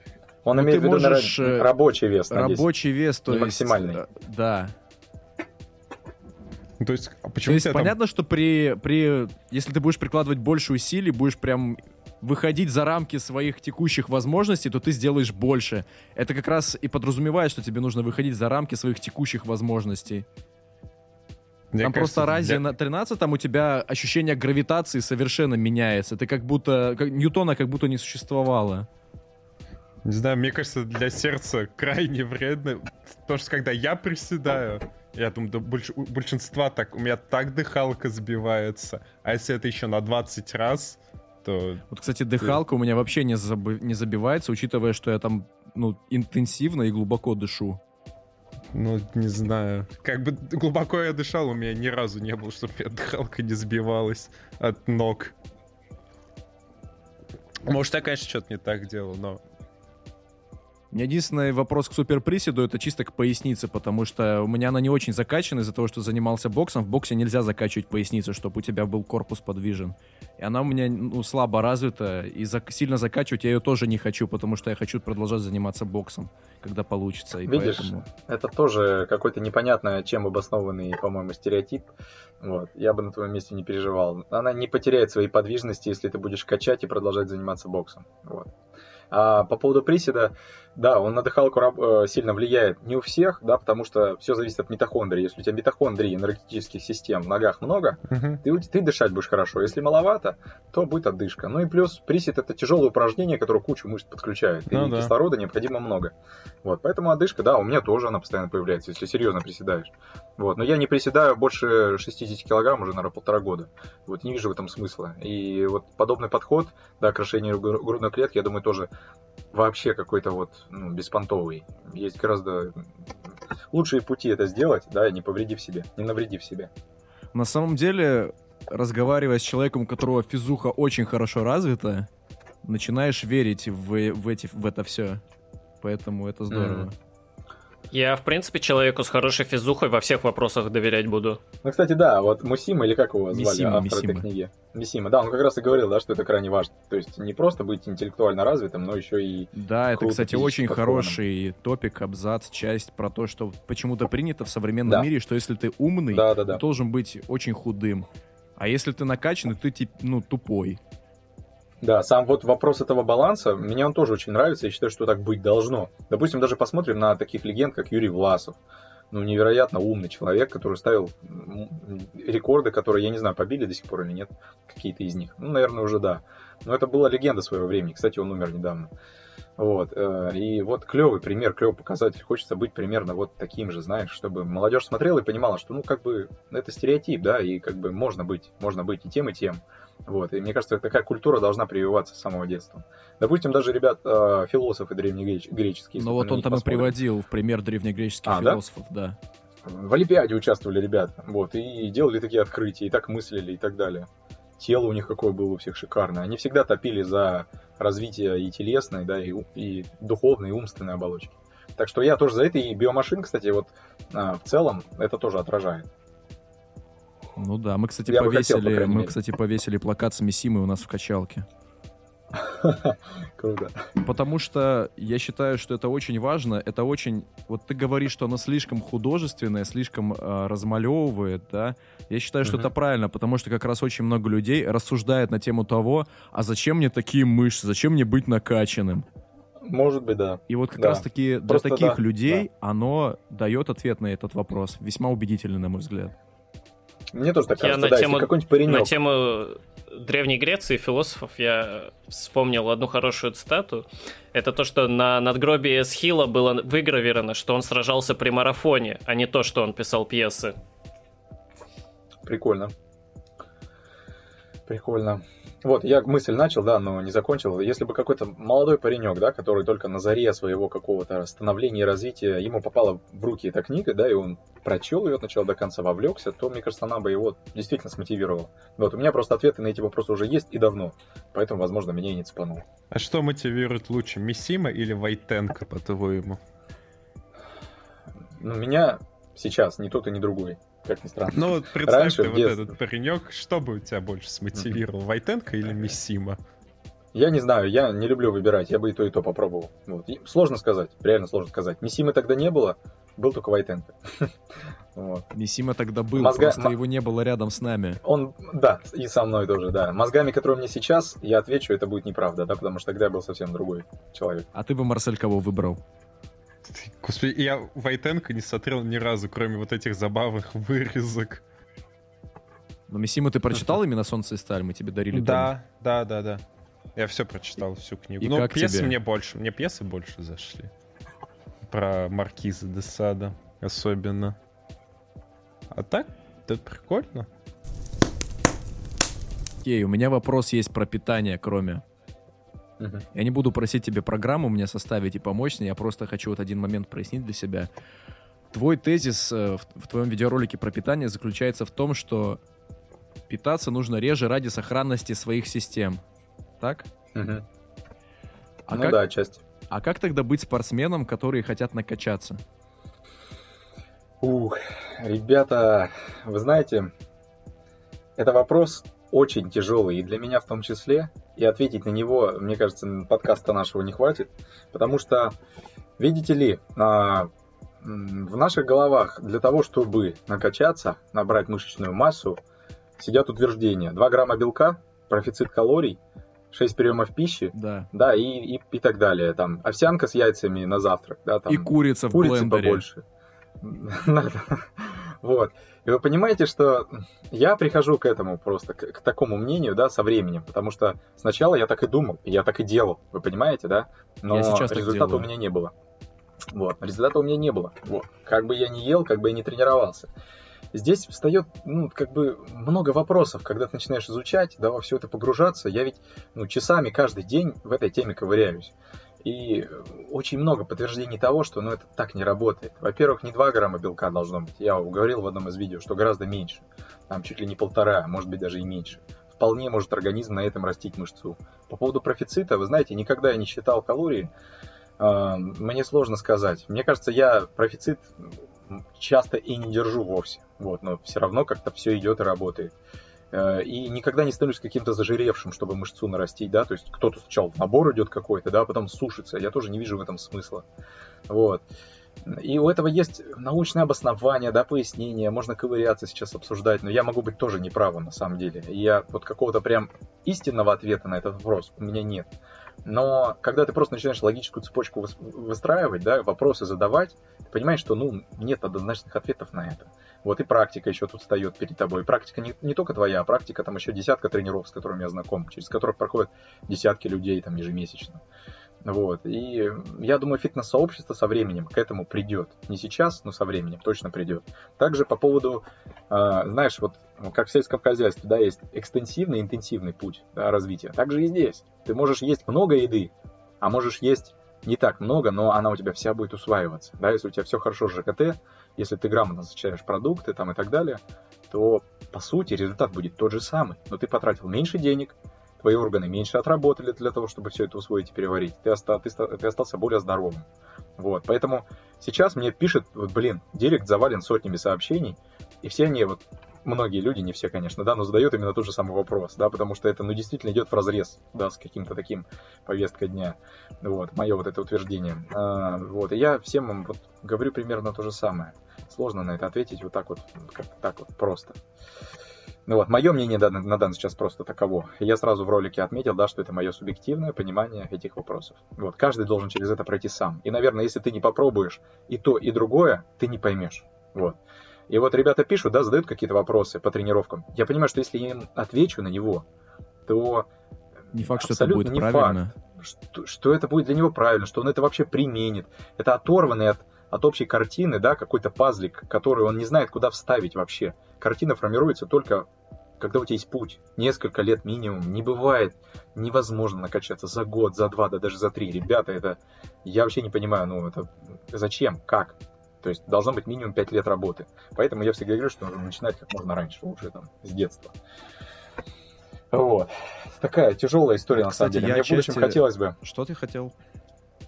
Он ну, имеет в виду можешь, на рабочий вес. Рабочий вес, то есть... Максимальный. Э, да. То есть, а почему то есть понятно, там... что при, при... Если ты будешь прикладывать больше усилий, будешь прям выходить за рамки своих текущих возможностей, то ты сделаешь больше. Это как раз и подразумевает, что тебе нужно выходить за рамки своих текущих возможностей. Мне там кажется, просто разе для... на 13 там у тебя ощущение гравитации совершенно меняется. Ты как будто... Как, Ньютона как будто не существовало. Не знаю, мне кажется, для сердца крайне вредно. Потому что когда я приседаю, я думаю, да больш... большинства так, у меня так дыхалка сбивается. А если это еще на 20 раз, то... Вот, кстати, дыхалка у меня вообще не, заб... не забивается, учитывая, что я там, ну, интенсивно и глубоко дышу. Ну, не знаю. Как бы глубоко я дышал, у меня ни разу не было, чтобы у меня дыхалка не сбивалась от ног. Может, я, конечно, что-то не так делал, но Единственный вопрос к суперприседу это чисто к пояснице, потому что у меня она не очень закачана из-за того, что занимался боксом. В боксе нельзя закачивать поясницу, чтобы у тебя был корпус подвижен. И она у меня ну, слабо развита, и за, сильно закачивать я ее тоже не хочу, потому что я хочу продолжать заниматься боксом, когда получится. И Видишь, поэтому... это тоже какой-то непонятно чем обоснованный, по-моему, стереотип. Вот. Я бы на твоем месте не переживал. Она не потеряет своей подвижности, если ты будешь качать и продолжать заниматься боксом. Вот. А по поводу приседа, да, он на дыхалку э, сильно влияет не у всех, да, потому что все зависит от митохондрии. Если у тебя митохондрии энергетических систем в ногах много, uh-huh. ты, ты дышать будешь хорошо. Если маловато, то будет отдышка. Ну и плюс присед это тяжелое упражнение, которое кучу мышц подключает. Ну, и да. кислорода необходимо много. Вот, поэтому отдышка, да, у меня тоже она постоянно появляется, если серьезно приседаешь. Вот, но я не приседаю больше 60 килограмм уже, наверное, полтора года. Вот, не вижу в этом смысла. И вот подобный подход, да, к расширению грудной клетки, я думаю, тоже вообще какой-то вот ну, беспонтовый. Есть гораздо лучшие пути это сделать, да, не повредив себе, не навредив себе. На самом деле, разговаривая с человеком, у которого физуха очень хорошо развита, начинаешь верить в, в, эти, в это все. Поэтому это здорово. Mm. Я, в принципе, человеку с хорошей физухой во всех вопросах доверять буду. Ну, кстати, да, вот Мусима, или как его звали, Мисима, автор Мисима. этой книги? Мисима, да, он как раз и говорил, да, что это крайне важно. То есть не просто быть интеллектуально развитым, но еще и... Да, это, кстати, очень хороший топик, абзац, часть про то, что почему-то принято в современном да. мире, что если ты умный, да, да, да. ты должен быть очень худым. А если ты накачанный, ты, тип, ну, тупой. Да, сам вот вопрос этого баланса, мне он тоже очень нравится, я считаю, что так быть должно. Допустим, даже посмотрим на таких легенд, как Юрий Власов. Ну, невероятно умный человек, который ставил рекорды, которые, я не знаю, побили до сих пор или нет, какие-то из них. Ну, наверное, уже да. Но это была легенда своего времени. Кстати, он умер недавно. Вот. Э, и вот клевый пример, клевый показатель. Хочется быть примерно вот таким же, знаешь, чтобы молодежь смотрела и понимала, что, ну, как бы, это стереотип, да, и как бы можно быть, можно быть и тем, и тем. Вот. И мне кажется, такая культура должна прививаться с самого детства. Допустим, даже ребят, э, философы древнегреческие. Ну вот он там и приводил в пример древнегреческих а, философов, да? да. В Олимпиаде участвовали ребята, вот, и делали такие открытия, и так мыслили, и так далее. Тело у них какое было у всех шикарное. Они всегда топили за развитие и телесной, да, и, и духовной, и умственной оболочки. Так что я тоже за это, и биомашин, кстати, вот а, в целом это тоже отражает. Ну да, мы, кстати, Я повесили, хотел, мы, кстати, повесили плакат с Мисимой у нас в качалке. Круто. Потому что я считаю, что это очень важно. Это очень... Вот ты говоришь, что оно слишком художественное, слишком э, размалевывает, да? Я считаю, что это правильно, потому что как раз очень много людей рассуждает на тему того, а зачем мне такие мышцы, зачем мне быть накачанным? Может быть, да. И вот как да. раз таки для Просто таких да, людей да. оно дает ответ на этот вопрос. Весьма убедительный, на мой взгляд. Мне тоже так кажется, я на да, тему, какой-нибудь паренек. На тему Древней Греции философов я вспомнил одну хорошую цитату. Это то, что на надгробии Эсхила было выгравировано, что он сражался при марафоне, а не то, что он писал пьесы. Прикольно. Прикольно. Вот, я мысль начал, да, но не закончил. Если бы какой-то молодой паренек, да, который только на заре своего какого-то становления и развития, ему попала в руки эта книга, да, и он прочел ее от начала до конца, вовлекся, то, мне кажется, она бы его действительно смотивировала. Вот, у меня просто ответы на эти вопросы уже есть и давно, поэтому, возможно, меня и не цепануло. А что мотивирует лучше, Мисима или Вайтенко, по-твоему? Ну, меня сейчас ни тот и ни другой как ни странно. Ну, вот представь Раньше, ты вот этот паренек, что бы у тебя больше смотивировал, mm-hmm. Вайтенко или Миссима? Я не знаю, я не люблю выбирать, я бы и то, и то попробовал. Вот. И сложно сказать, реально сложно сказать. Миссимы тогда не было, был только Вайтенко. вот. Миссима тогда был, Мозга... просто его не было рядом с нами. Он, да, и со мной тоже, да. Мозгами, которые мне сейчас, я отвечу, это будет неправда, да, потому что тогда я был совсем другой человек. А ты бы, Марсель, кого выбрал? Господи, я Вайтенко не смотрел ни разу, кроме вот этих забавных вырезок. Но Миссиму ты прочитал именно «Солнце и сталь»? Мы тебе дарили Да, том. да, да, да. Я все прочитал, всю книгу. И Но пьесы тебе? мне больше, мне пьесы больше зашли. Про Маркиза де Сада особенно. А так, это прикольно. Окей, у меня вопрос есть про питание, кроме Я не буду просить тебе программу мне составить и помочь, я просто хочу вот один момент прояснить для себя. Твой тезис э, в, в твоем видеоролике про питание заключается в том, что питаться нужно реже ради сохранности своих систем. Так? Угу. А ну как, да, часть. А как тогда быть спортсменом, которые хотят накачаться? Ух, ребята, вы знаете, это вопрос очень тяжелый, и для меня в том числе, и ответить на него, мне кажется, подкаста нашего не хватит, потому что, видите ли, в наших головах для того, чтобы накачаться, набрать мышечную массу, сидят утверждения. 2 грамма белка, профицит калорий, 6 приемов пищи, да, да и, и, и так далее. Там овсянка с яйцами на завтрак, да, там, и курица в курицы блендере. побольше. Вот. И вы понимаете, что я прихожу к этому просто, к, к такому мнению, да, со временем, потому что сначала я так и думал, я так и делал, вы понимаете, да? Но результата у меня не было. Вот, результата у меня не было. Вот. Как бы я ни ел, как бы я ни тренировался. Здесь встает, ну, как бы много вопросов, когда ты начинаешь изучать, да, во все это погружаться. Я ведь, ну, часами каждый день в этой теме ковыряюсь. И очень много подтверждений того, что ну, это так не работает. Во-первых, не 2 грамма белка должно быть. Я говорил в одном из видео, что гораздо меньше. Там чуть ли не полтора, а может быть даже и меньше. Вполне может организм на этом растить мышцу. По поводу профицита, вы знаете, никогда я не считал калории. А, мне сложно сказать. Мне кажется, я профицит часто и не держу вовсе. Вот, но все равно как-то все идет и работает. Э, и никогда не становлюсь каким-то зажиревшим, чтобы мышцу нарастить, да, то есть кто-то сначала в набор идет какой-то, да, а потом сушится, я тоже не вижу в этом смысла, вот. И у этого есть научное обоснование, да, пояснение, можно ковыряться сейчас обсуждать, но я могу быть тоже неправым на самом деле. Я вот какого-то прям истинного ответа на этот вопрос у меня нет. Но когда ты просто начинаешь логическую цепочку выстраивать, да, вопросы задавать, ты понимаешь, что ну, нет однозначных ответов на это. Вот и практика еще тут встает перед тобой. практика не, не только твоя, а практика там еще десятка тренеров, с которыми я знаком, через которых проходят десятки людей там ежемесячно. Вот. И я думаю, фитнес-сообщество со временем к этому придет. Не сейчас, но со временем точно придет. Также по поводу, э, знаешь, вот как в сельском хозяйстве, да, есть экстенсивный, интенсивный путь да, развития. Также и здесь. Ты можешь есть много еды, а можешь есть не так много, но она у тебя вся будет усваиваться. Да, если у тебя все хорошо с ЖКТ, если ты грамотно сочетаешь продукты там и так далее, то по сути результат будет тот же самый. Но ты потратил меньше денег, твои органы меньше отработали для того, чтобы все это усвоить и переварить. Ты, оста, ты, ты остался более здоровым. Вот, поэтому сейчас мне пишет, вот, блин, директ завален сотнями сообщений, и все они вот многие люди, не все, конечно, да, но задают именно тот же самый вопрос, да, потому что это, ну, действительно идет в разрез, да, с каким-то таким повесткой дня, вот, мое вот это утверждение, а, вот, и я всем вам вот говорю примерно то же самое, сложно на это ответить вот так вот, как так вот просто. Ну вот, мое мнение на, на данный сейчас просто таково. Я сразу в ролике отметил, да, что это мое субъективное понимание этих вопросов. Вот, каждый должен через это пройти сам. И, наверное, если ты не попробуешь и то, и другое, ты не поймешь. Вот. И вот ребята пишут, да, задают какие-то вопросы по тренировкам. Я понимаю, что если я им отвечу на него, то не факт, что это будет не правильно. Факт, что, что это будет для него правильно, что он это вообще применит. Это оторванный от, от общей картины, да, какой-то пазлик, который он не знает, куда вставить вообще. Картина формируется только когда у тебя есть путь, несколько лет минимум, не бывает невозможно накачаться за год, за два, да даже за три. Ребята, это я вообще не понимаю, ну это зачем, как? То есть должно быть минимум 5 лет работы. Поэтому я всегда говорю, что нужно начинать как можно раньше, лучше там, с детства. Вот. Такая тяжелая история, Кстати, на самом деле. Мне в будущем хотелось бы... Что ты хотел?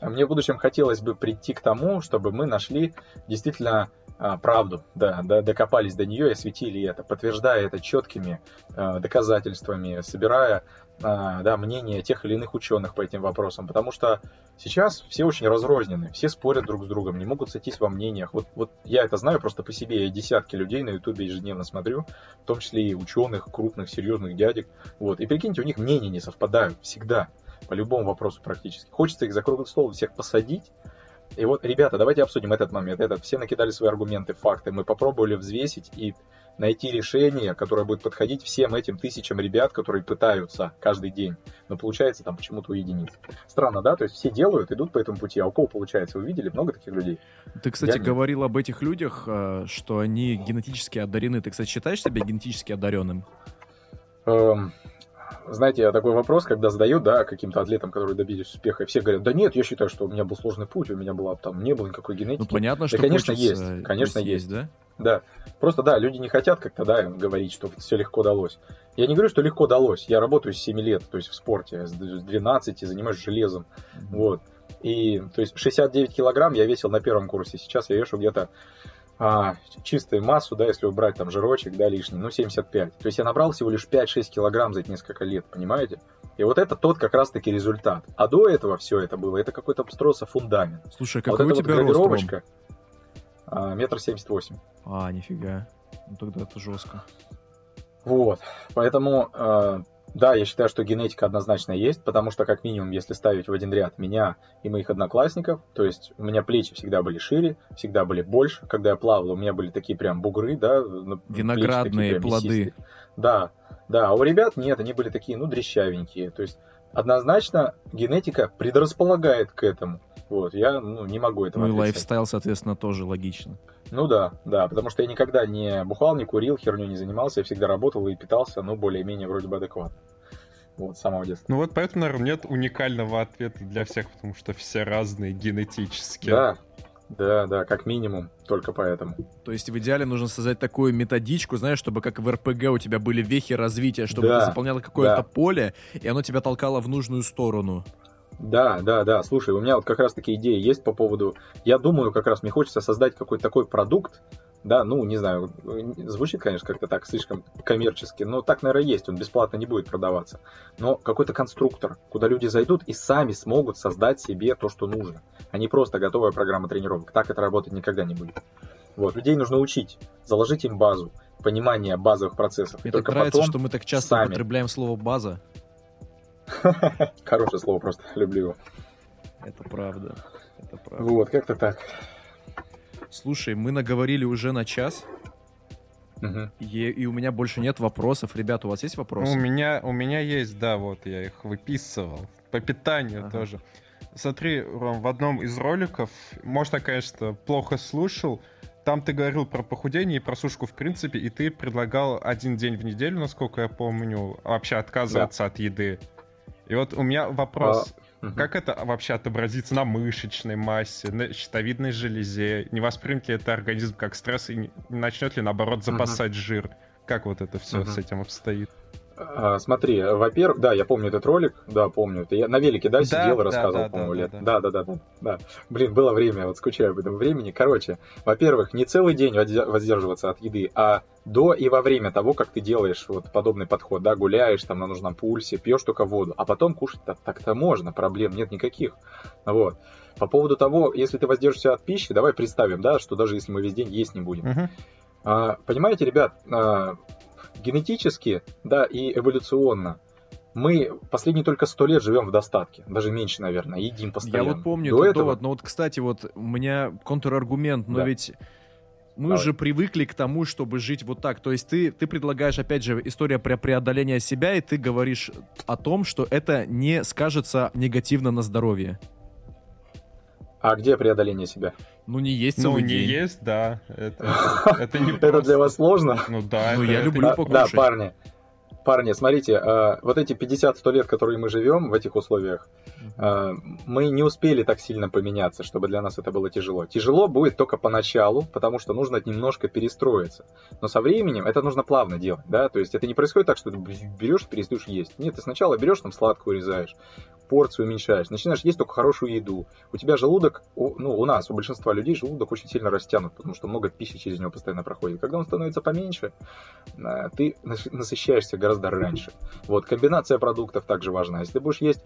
Мне в будущем хотелось бы прийти к тому, чтобы мы нашли действительно а, правду, да, да, докопались до нее и осветили это, подтверждая это четкими а, доказательствами, собирая а, да, мнения тех или иных ученых по этим вопросам, потому что сейчас все очень разрознены, все спорят друг с другом, не могут сойтись во мнениях. Вот, вот я это знаю просто по себе, я десятки людей на ютубе ежедневно смотрю, в том числе и ученых, крупных, серьезных дядек, вот, и прикиньте, у них мнения не совпадают всегда, по любому вопросу практически. Хочется их за круглый стол всех посадить, и вот, ребята, давайте обсудим этот момент. Этот. Все накидали свои аргументы, факты. Мы попробовали взвесить и найти решение, которое будет подходить всем этим тысячам ребят, которые пытаются каждый день. Но получается там почему-то у единиц. Странно, да? То есть все делают, идут по этому пути, а у кого получается? Вы видели много таких людей? Ты, кстати, Я говорил об этих людях, э, что они генетически одарены. Ты, кстати, считаешь себя генетически одаренным? Эм, знаете, я такой вопрос, когда задают, да, каким-то атлетам, которые добились успеха, и все говорят, да нет, я считаю, что у меня был сложный путь, у меня была там, не было никакой генетики. Ну, понятно, да, что конечно, есть, конечно, есть. есть. Да? Да. Просто, да, люди не хотят как-то, да, говорить, что все легко далось. Я не говорю, что легко далось. Я работаю с 7 лет, то есть в спорте, с 12, занимаюсь железом. Mm-hmm. Вот. И, то есть, 69 килограмм я весил на первом курсе. Сейчас я вешу где-то а, чистую массу, да, если убрать там жирочек, да, лишний, ну, 75. То есть я набрал всего лишь 5-6 килограмм за эти несколько лет, понимаете? И вот это тот как раз-таки результат. А до этого все это было, это какой-то строился фундамент. Слушай, какой а вот у тебя вот рост, Ром? А, метр семьдесят восемь. А, нифига. Ну тогда это жестко. Вот. Поэтому а, да, я считаю, что генетика однозначно есть, потому что, как минимум, если ставить в один ряд меня и моих одноклассников, то есть у меня плечи всегда были шире, всегда были больше. Когда я плавал, у меня были такие прям бугры, да. Виноградные плоды. Мясистые. Да, да. А у ребят нет, они были такие, ну, дрещавенькие. То есть однозначно генетика предрасполагает к этому. Вот, я ну, не могу этого Ну и лайфстайл, соответственно, тоже логично. Ну да, да, потому что я никогда не бухал, не курил, херню не занимался, я всегда работал и питался, ну, более-менее вроде бы адекватно. Вот, с самого детства. Ну вот поэтому, наверное, нет уникального ответа для всех, потому что все разные генетически. Да, да, да, как минимум, только поэтому. То есть в идеале нужно создать такую методичку, знаешь, чтобы как в РПГ у тебя были вехи развития, чтобы да, ты заполнял какое-то да. поле, и оно тебя толкало в нужную сторону. Да, да, да. Слушай, у меня вот как раз таки идея есть по поводу... Я думаю, как раз мне хочется создать какой-то такой продукт, да, ну, не знаю, звучит, конечно, как-то так слишком коммерчески, но так, наверное, есть, он бесплатно не будет продаваться. Но какой-то конструктор, куда люди зайдут и сами смогут создать себе то, что нужно, а не просто готовая программа тренировок. Так это работать никогда не будет. Вот, людей нужно учить, заложить им базу, понимание базовых процессов. Мне так нравится, что мы так часто сами... употребляем слово «база». Хорошее слово просто, люблю его. Это правда. Это правда. Вот, как-то так. Слушай, мы наговорили уже на час. Угу. И, и у меня больше нет вопросов. Ребята, у вас есть вопросы? У меня, у меня есть, да, вот я их выписывал. По питанию ага. тоже. Смотри, Ром, в одном из роликов, может, я, конечно, плохо слушал, там ты говорил про похудение и про сушку в принципе, и ты предлагал один день в неделю, насколько я помню, вообще отказываться да. от еды. И вот у меня вопрос. А, как это вообще отобразится на мышечной массе, на щитовидной железе? Не воспримет ли это организм как стресс и не начнет ли, наоборот, запасать угу. жир? Как вот это все угу. с этим обстоит? А, смотри, во-первых, да, я помню этот ролик, да, помню. Это я на велике, да, сидел да, и рассказывал, да, по-моему, да, лет. Да да, да, да, да, Блин, было время, вот скучаю об этом времени. Короче, во-первых, не целый день воздерживаться от еды, а до и во время того, как ты делаешь вот подобный подход, да, гуляешь там на нужном пульсе, пьешь только воду, а потом кушать так, так-то можно, проблем нет никаких. Вот. По поводу того, если ты воздержишься от пищи, давай представим, да, что даже если мы весь день есть не будем. Uh-huh. А, понимаете, ребят, а, генетически, да, и эволюционно мы последние только сто лет живем в достатке, даже меньше, наверное, едим постоянно. Я вот помню До этот этого... довод, но вот, кстати, вот у меня контраргумент, но да. ведь мы Давай. же привыкли к тому, чтобы жить вот так. То есть ты, ты предлагаешь, опять же, история про преодоление себя, и ты говоришь о том, что это не скажется негативно на здоровье. А где преодоление себя? Ну, не есть целый ну, день. не есть, да. Это, это, не это для вас сложно? Ну да. Ну, я люблю покушать. Да, парни. Парни, смотрите, э, вот эти 50-100 лет, которые мы живем в этих условиях, э, мы не успели так сильно поменяться, чтобы для нас это было тяжело. Тяжело будет только поначалу, потому что нужно немножко перестроиться. Но со временем это нужно плавно делать, да, то есть это не происходит так, что ты берешь перестаешь есть. Нет, ты сначала берешь там сладкую урезаешь, порцию уменьшаешь, начинаешь есть только хорошую еду. У тебя желудок, ну, у нас, у большинства людей желудок очень сильно растянут, потому что много пищи через него постоянно проходит. Когда он становится поменьше, э, ты насыщаешься гораздо раньше. Вот, комбинация продуктов также важна. Если ты будешь есть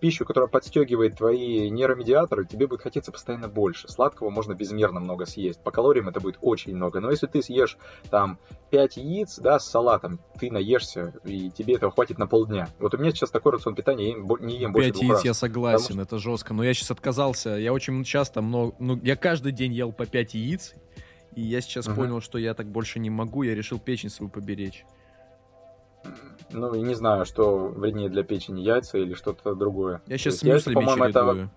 пищу, которая подстегивает твои нейромедиаторы, тебе будет хотеться постоянно больше. Сладкого можно безмерно много съесть. По калориям это будет очень много. Но если ты съешь там 5 яиц, да, с салатом, ты наешься, и тебе этого хватит на полдня. Вот у меня сейчас такой рацион питания, я не ем больше 5 яиц, я согласен, что... это жестко. Но я сейчас отказался. Я очень часто много... Ну, я каждый день ел по 5 яиц, и я сейчас угу. понял, что я так больше не могу, я решил печень свою поберечь. Ну, и не знаю, что вреднее для печени, яйца или что-то другое. Я сейчас с мюсли по-моему, это...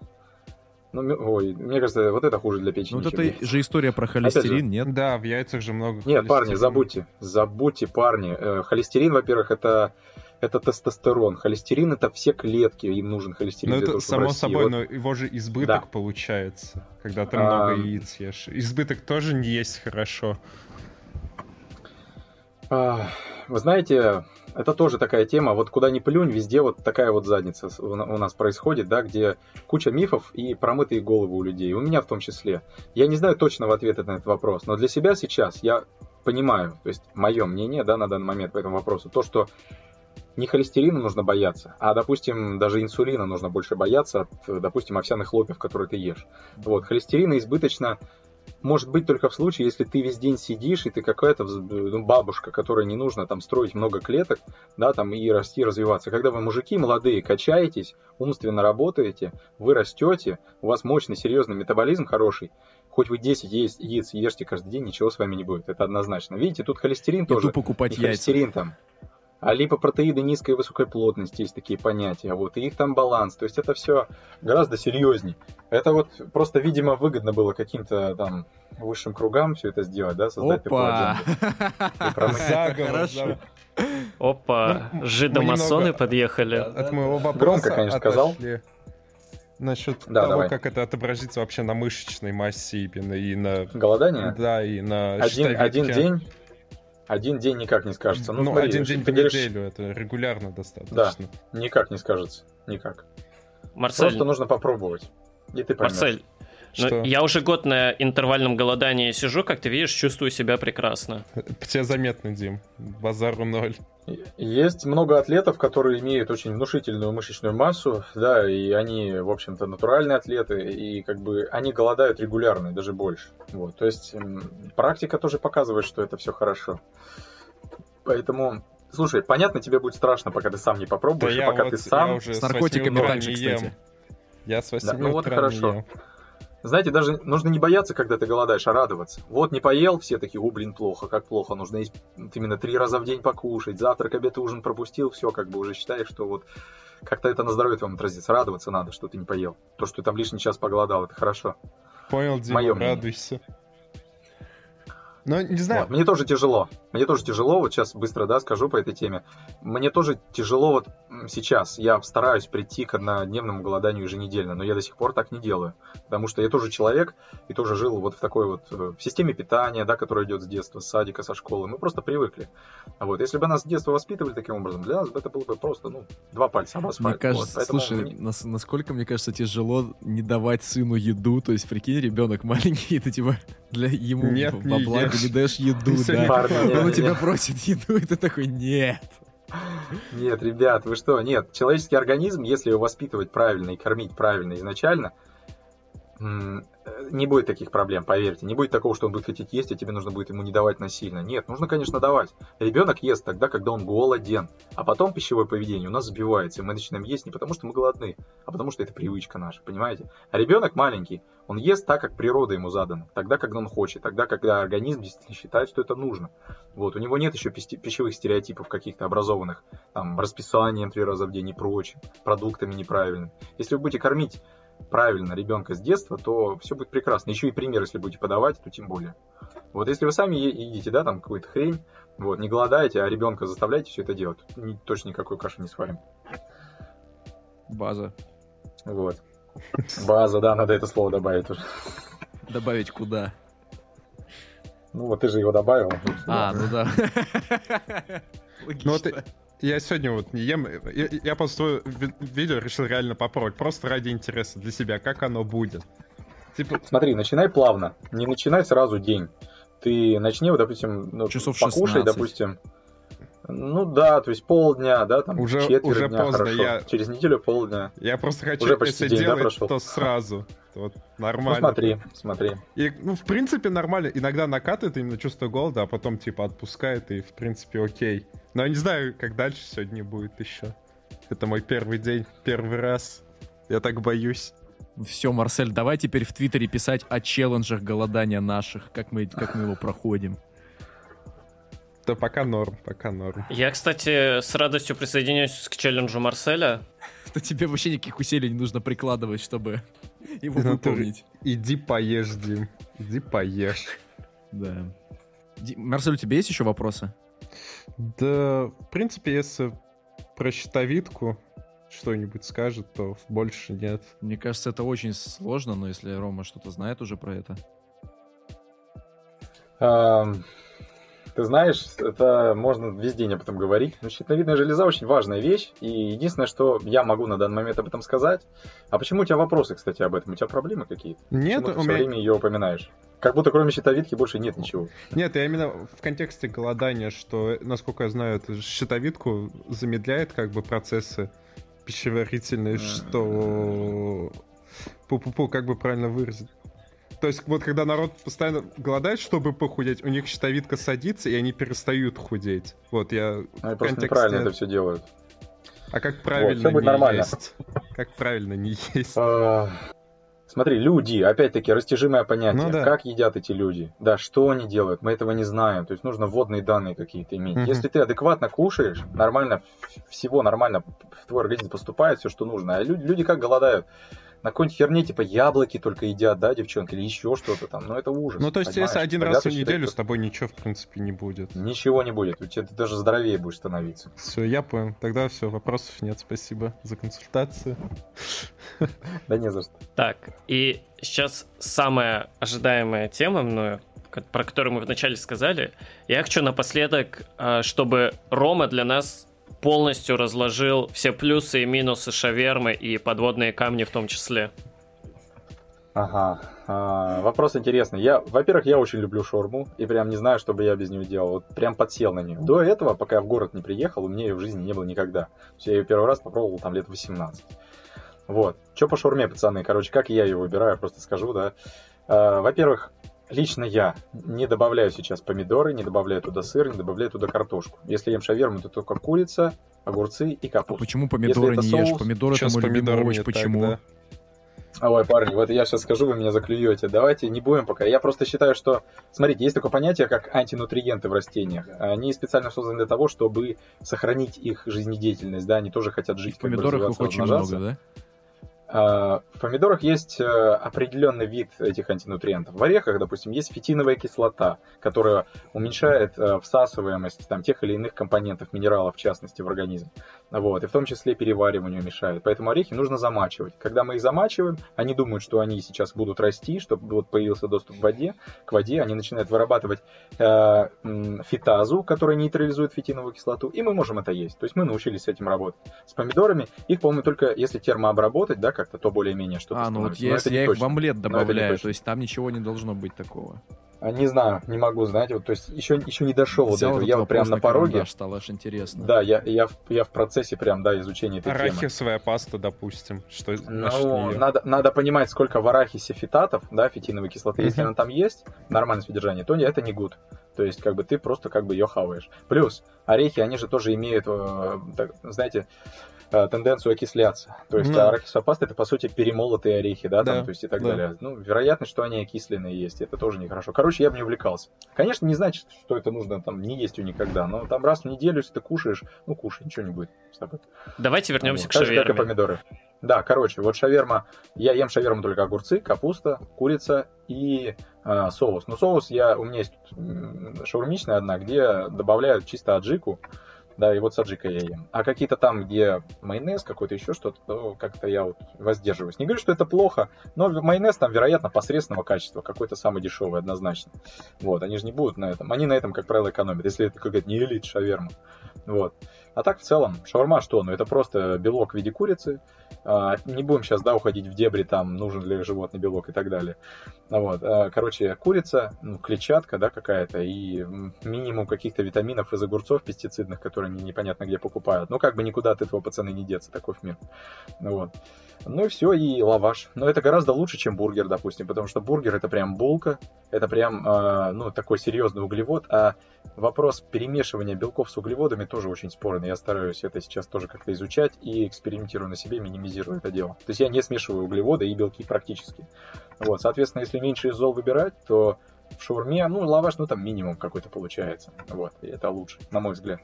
Ну, ой, мне кажется, вот это хуже для печени. Ну, вот это же история про холестерин, же, нет? Да, в яйцах же много Нет, парни, забудьте, забудьте, парни. Э, холестерин, во-первых, это это тестостерон. Холестерин это все клетки, им нужен холестерин. Ну, это того, само собой, вот... но его же избыток да. получается, когда ты а... много яиц ешь. Избыток тоже не есть хорошо. А, вы знаете, это тоже такая тема, вот куда ни плюнь, везде вот такая вот задница у нас происходит, да, где куча мифов и промытые головы у людей, у меня в том числе. Я не знаю точного ответа на этот вопрос, но для себя сейчас я понимаю, то есть мое мнение, да, на данный момент по этому вопросу, то, что не холестерина нужно бояться, а, допустим, даже инсулина нужно больше бояться от, допустим, овсяных хлопьев, которые ты ешь. Вот, холестерина избыточно может быть только в случае, если ты весь день сидишь, и ты какая-то ну, бабушка, которой не нужно там строить много клеток, да, там и расти, развиваться. Когда вы мужики молодые, качаетесь, умственно работаете, вы растете, у вас мощный, серьезный метаболизм хороший, хоть вы 10 есть, яиц ешьте каждый день, ничего с вами не будет, это однозначно. Видите, тут холестерин Иду тоже. покупать яйца. Холестерин там. А липопротеиды низкой и высокой плотности есть такие понятия, вот, и их там баланс. То есть это все гораздо серьезней. Это вот просто, видимо, выгодно было каким-то там высшим кругам все это сделать, да, создать Опа! такую Заговор, Опа, ну, жидомасоны подъехали. От моего вопроса Громко, конечно, сказал. Насчет да, того, давай. как это отобразится вообще на мышечной массе и на... Голодание? Да, и на один, один день один день никак не скажется. Ну, ну смотри, один день в говоришь... неделю, это регулярно достаточно. Да, никак не скажется, никак. Марсель... Просто нужно попробовать, и ты поймешь. Марсель, ну, я уже год на интервальном голодании сижу, как ты видишь, чувствую себя прекрасно. Тебе заметно, Дим. Базару ноль. Есть много атлетов, которые имеют очень внушительную мышечную массу, да, и они, в общем-то, натуральные атлеты, и как бы они голодают регулярно, даже больше. Вот, то есть практика тоже показывает, что это все хорошо. Поэтому Слушай, понятно, тебе будет страшно, пока ты сам не попробуешь, да и пока вот, ты сам... С наркотиками раньше, кстати. Я с 8 да, ну вот хорошо. Ем. Знаете, даже нужно не бояться, когда ты голодаешь, а радоваться. Вот не поел, все такие, о, блин, плохо, как плохо, нужно есть именно три раза в день покушать, завтрак, обед, ужин пропустил, все, как бы уже считаешь, что вот как-то это на здоровье твоем отразится. Радоваться надо, что ты не поел. То, что ты там лишний час поголодал, это хорошо. Понял, Дима, Моё радуйся. Мнение. Ну, не знаю. Вот, мне тоже тяжело. Мне тоже тяжело, вот сейчас быстро, да, скажу по этой теме. Мне тоже тяжело вот сейчас. Я стараюсь прийти к однодневному голоданию еженедельно, но я до сих пор так не делаю. Потому что я тоже человек и тоже жил вот в такой вот э, в системе питания, да, которая идет с детства, с садика, со школы. Мы просто привыкли. Вот. Если бы нас с детства воспитывали таким образом, для нас это было бы просто, ну, два пальца об асфальт. Мне кажется, вот. слушай, мне... нас, насколько, мне кажется, тяжело не давать сыну еду. То есть, прикинь, ребенок маленький, это типа для ему Нет, во благо не дашь еду, да. Он у тебя просит еду, и ты такой, нет. Нет, ребят, вы что? Нет, человеческий организм, если его воспитывать правильно и кормить правильно изначально, не будет таких проблем, поверьте. Не будет такого, что он будет хотеть есть, а тебе нужно будет ему не давать насильно. Нет, нужно, конечно, давать. Ребенок ест тогда, когда он голоден. А потом пищевое поведение у нас сбивается, и мы начинаем есть не потому, что мы голодны, а потому, что это привычка наша, понимаете? А ребенок маленький, он ест так, как природа ему задана, тогда, когда он хочет, тогда, когда организм действительно считает, что это нужно. Вот, у него нет еще пищевых стереотипов каких-то образованных, там, расписанием три раза в день и прочим, продуктами неправильными. Если вы будете кормить правильно ребенка с детства, то все будет прекрасно. Еще и пример, если будете подавать, то тем более. Вот если вы сами едите, да, там какую-то хрень, вот, не голодаете, а ребенка заставляете все это делать, ни, точно никакой каши не сварим. База. Вот. База, да, надо это слово добавить уже. Добавить куда? Ну вот ты же его добавил. А, ну да. Ну вот я сегодня вот не ем, я, я после твоего видео решил реально попробовать, просто ради интереса для себя, как оно будет. Типа... Смотри, начинай плавно, не начинай сразу день. Ты начни, вот, допустим, ну, Часов покушай, 16. допустим, ну да, то есть полдня, да, там уже, четверть уже дня, поздно, хорошо. Я... Через неделю полдня. Я просто хочу, уже почти если день, делать, да, то сразу. Вот, нормально. Ну смотри, смотри. И, ну, в принципе, нормально. Иногда накатывает именно чувство голода, а потом, типа, отпускает, и, в принципе, окей. Но я не знаю, как дальше сегодня будет еще. Это мой первый день, первый раз. Я так боюсь. Все, Марсель, давай теперь в Твиттере писать о челленджах голодания наших, как мы, как мы его проходим. Да пока норм, пока норм. Я, кстати, с радостью присоединяюсь к челленджу Марселя. Что тебе вообще никаких усилий не нужно прикладывать, чтобы его выполнить. Иди поешь, Дим. Иди поешь. Да. Марсель, у тебя есть еще вопросы? Да, в принципе, если про щитовидку что-нибудь скажет, то больше нет. Мне кажется, это очень сложно, но если Рома что-то знает уже про это. Ты знаешь, это можно весь день об этом говорить. Но щитовидная железа очень важная вещь. И единственное, что я могу на данный момент об этом сказать. А почему у тебя вопросы, кстати, об этом? У тебя проблемы какие-то? Нет, Почему ты у все меня... время ее упоминаешь? Как будто кроме щитовидки больше нет ничего. Нет, я именно в контексте голодания, что, насколько я знаю, щитовидку замедляет как бы процессы пищеварительные, что... Пу-пу-пу, как бы правильно выразить. То есть вот когда народ постоянно голодает, чтобы похудеть, у них щитовидка садится, и они перестают худеть. Вот я Они просто контексте... неправильно это все делают. А как правильно будет не нормально. есть? Как правильно не есть? А, Смотри, люди, опять-таки, растяжимое понятие. Ну да. Как едят эти люди? Да, что они делают? Мы этого не знаем. То есть нужно вводные данные какие-то иметь. Мгм. Если ты адекватно кушаешь, нормально, всего нормально в твой организм поступает все, что нужно. А люди, люди как голодают? На какой-нибудь херне, типа яблоки только едят, да, девчонки, или еще что-то там. Ну, это ужас. Ну, то есть, понимаешь? если один Тогда раз в неделю с тобой ничего, в принципе, не будет. Ничего не будет. У тебя ты даже здоровее будешь становиться. Все, я понял. Тогда все, вопросов нет. Спасибо за консультацию. Да не за что. Так, и сейчас самая ожидаемая тема мною, про которую мы вначале сказали. Я хочу напоследок, а, чтобы Рома для нас полностью разложил все плюсы и минусы шавермы и подводные камни в том числе. Ага. А, вопрос интересный. Я, во-первых, я очень люблю шаурму, и прям не знаю, что бы я без нее делал. Вот прям подсел на нее. До этого, пока я в город не приехал, у меня ее в жизни не было никогда. Есть я ее первый раз попробовал там лет 18. Вот. Че по шаурме, пацаны? Короче, как я ее выбираю, просто скажу, да. А, во-первых, лично я не добавляю сейчас помидоры, не добавляю туда сыр, не добавляю туда картошку. Если ем шаверму, то только курица, огурцы и А капуста. почему помидоры не ешь? соус, Помидоры Чё это мой любимый помидорами овощ. не так, Почему? да? Ой, парни, вот я сейчас скажу, вы меня заклюете. Давайте не будем пока. Я просто считаю, что, смотрите, есть такое понятие, как антинутриенты в растениях. Они специально созданы для того, чтобы сохранить их жизнедеятельность, да, они тоже хотят жить, В как бы помидорах их очень много, да? В помидорах есть э, определенный вид этих антинутриентов. В орехах, допустим, есть фитиновая кислота, которая уменьшает э, всасываемость там, тех или иных компонентов, минералов в частности, в организм. Вот, и в том числе перевариванию мешает. Поэтому орехи нужно замачивать. Когда мы их замачиваем, они думают, что они сейчас будут расти, чтобы вот появился доступ к воде. К воде они начинают вырабатывать э, фитазу, которая нейтрализует фитиновую кислоту, и мы можем это есть. То есть мы научились с этим работать. С помидорами их, по-моему, только если термообработать, да, как-то, то более-менее что-то А, ну вот становится. Но если я их в точно. омлет это не добавляю, то есть там ничего не должно быть такого. А, Не знаю, не могу, знаете, вот, то есть еще, еще не дошел вот до Взял этого. Я вот прям на пороге. карандаш, стало аж интересно. Да, я, я, в, я в процессе прям, да, изучения этой темы. Арахисовая паста, допустим. Что Ну, надо, надо понимать, сколько в арахисе фитатов, да, фитиновой кислоты. Если Мгм. она там есть, нормальное содержание, то это не гуд. То есть, как бы ты просто как бы ее хаваешь. Плюс, орехи, они же тоже имеют, э, так, знаете, тенденцию окисляться. То есть, Да. арахисовая паста это по сути перемолотые орехи, да, там, Да, то есть и так да. далее. Ну, вероятность, что они окисленные есть, это тоже нехорошо. Короче, я бы не увлекался. Конечно, не значит, что это нужно там не есть ее никогда, но там раз в неделю, если ты кушаешь, ну кушай, ничего не будет с тобой. Давайте вернемся Вот. к Так же, как и шаверме. помидоры. Да, короче, вот шаверма, я ем шаверму только огурцы, капуста, курица и э, соус. Но соус я, у меня есть шаурмичная одна, где добавляют чисто аджику, да, и вот с аджикой я ем. А какие-то там, где майонез, какой-то еще что-то, то как-то я вот воздерживаюсь. Не говорю, что это плохо, но майонез там, вероятно, посредственного качества, какой-то самый дешевый однозначно. Вот, они же не будут на этом. Они на этом, как правило, экономят, если это какая-то не элит шаверма. Вот. А так в целом, шаурма что? Ну это просто белок в виде курицы. А, не будем сейчас, да, уходить в дебри, там, нужен ли животный белок и так далее. Вот. А, короче, курица, ну, клетчатка, да, какая-то, и минимум каких-то витаминов из огурцов пестицидных, которые они непонятно где покупают. Ну, как бы никуда от этого пацаны не деться, таков мир. Вот. Ну и все, и лаваш. Но это гораздо лучше, чем бургер, допустим, потому что бургер это прям булка, это прям, э, ну, такой серьезный углевод, а вопрос перемешивания белков с углеводами тоже очень спорный. Я стараюсь это сейчас тоже как-то изучать и экспериментирую на себе, минимизирую это дело. То есть я не смешиваю углеводы и белки практически. Вот, соответственно, если меньше из зол выбирать, то в шаурме, ну, лаваш, ну, там минимум какой-то получается. Вот, и это лучше, на мой взгляд.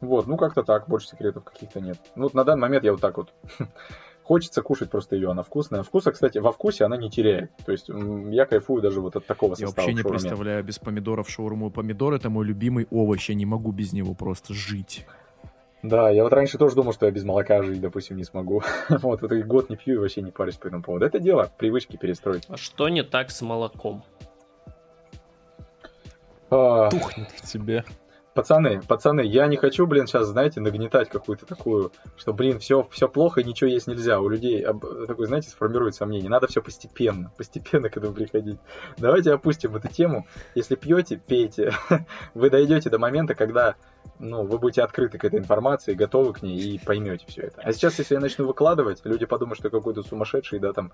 Вот, ну как-то так, больше секретов каких-то нет. Ну, вот на данный момент я вот так вот хочется кушать просто ее, она вкусная. Вкуса, кстати, во вкусе она не теряет. То есть я кайфую даже вот от такого я состава. Я вообще не представляю без помидоров шаурму. Помидор это мой любимый овощ, я не могу без него просто жить. Да, я вот раньше тоже думал, что я без молока жить, допустим, не смогу. вот, вот год не пью и вообще не парюсь по этому поводу. Это дело привычки перестроить. А что не так с молоком? А... Тухнет в тебе. Пацаны, пацаны, я не хочу, блин, сейчас, знаете, нагнетать какую-то такую, что, блин, все, все плохо ничего есть нельзя. У людей такой, знаете, сформирует сомнение. Надо все постепенно, постепенно к этому приходить. Давайте опустим эту тему. Если пьете, пейте. Вы дойдете до момента, когда ну, вы будете открыты к этой информации, готовы к ней и поймете все это. А сейчас, если я начну выкладывать, люди подумают, что я какой-то сумасшедший, да, там,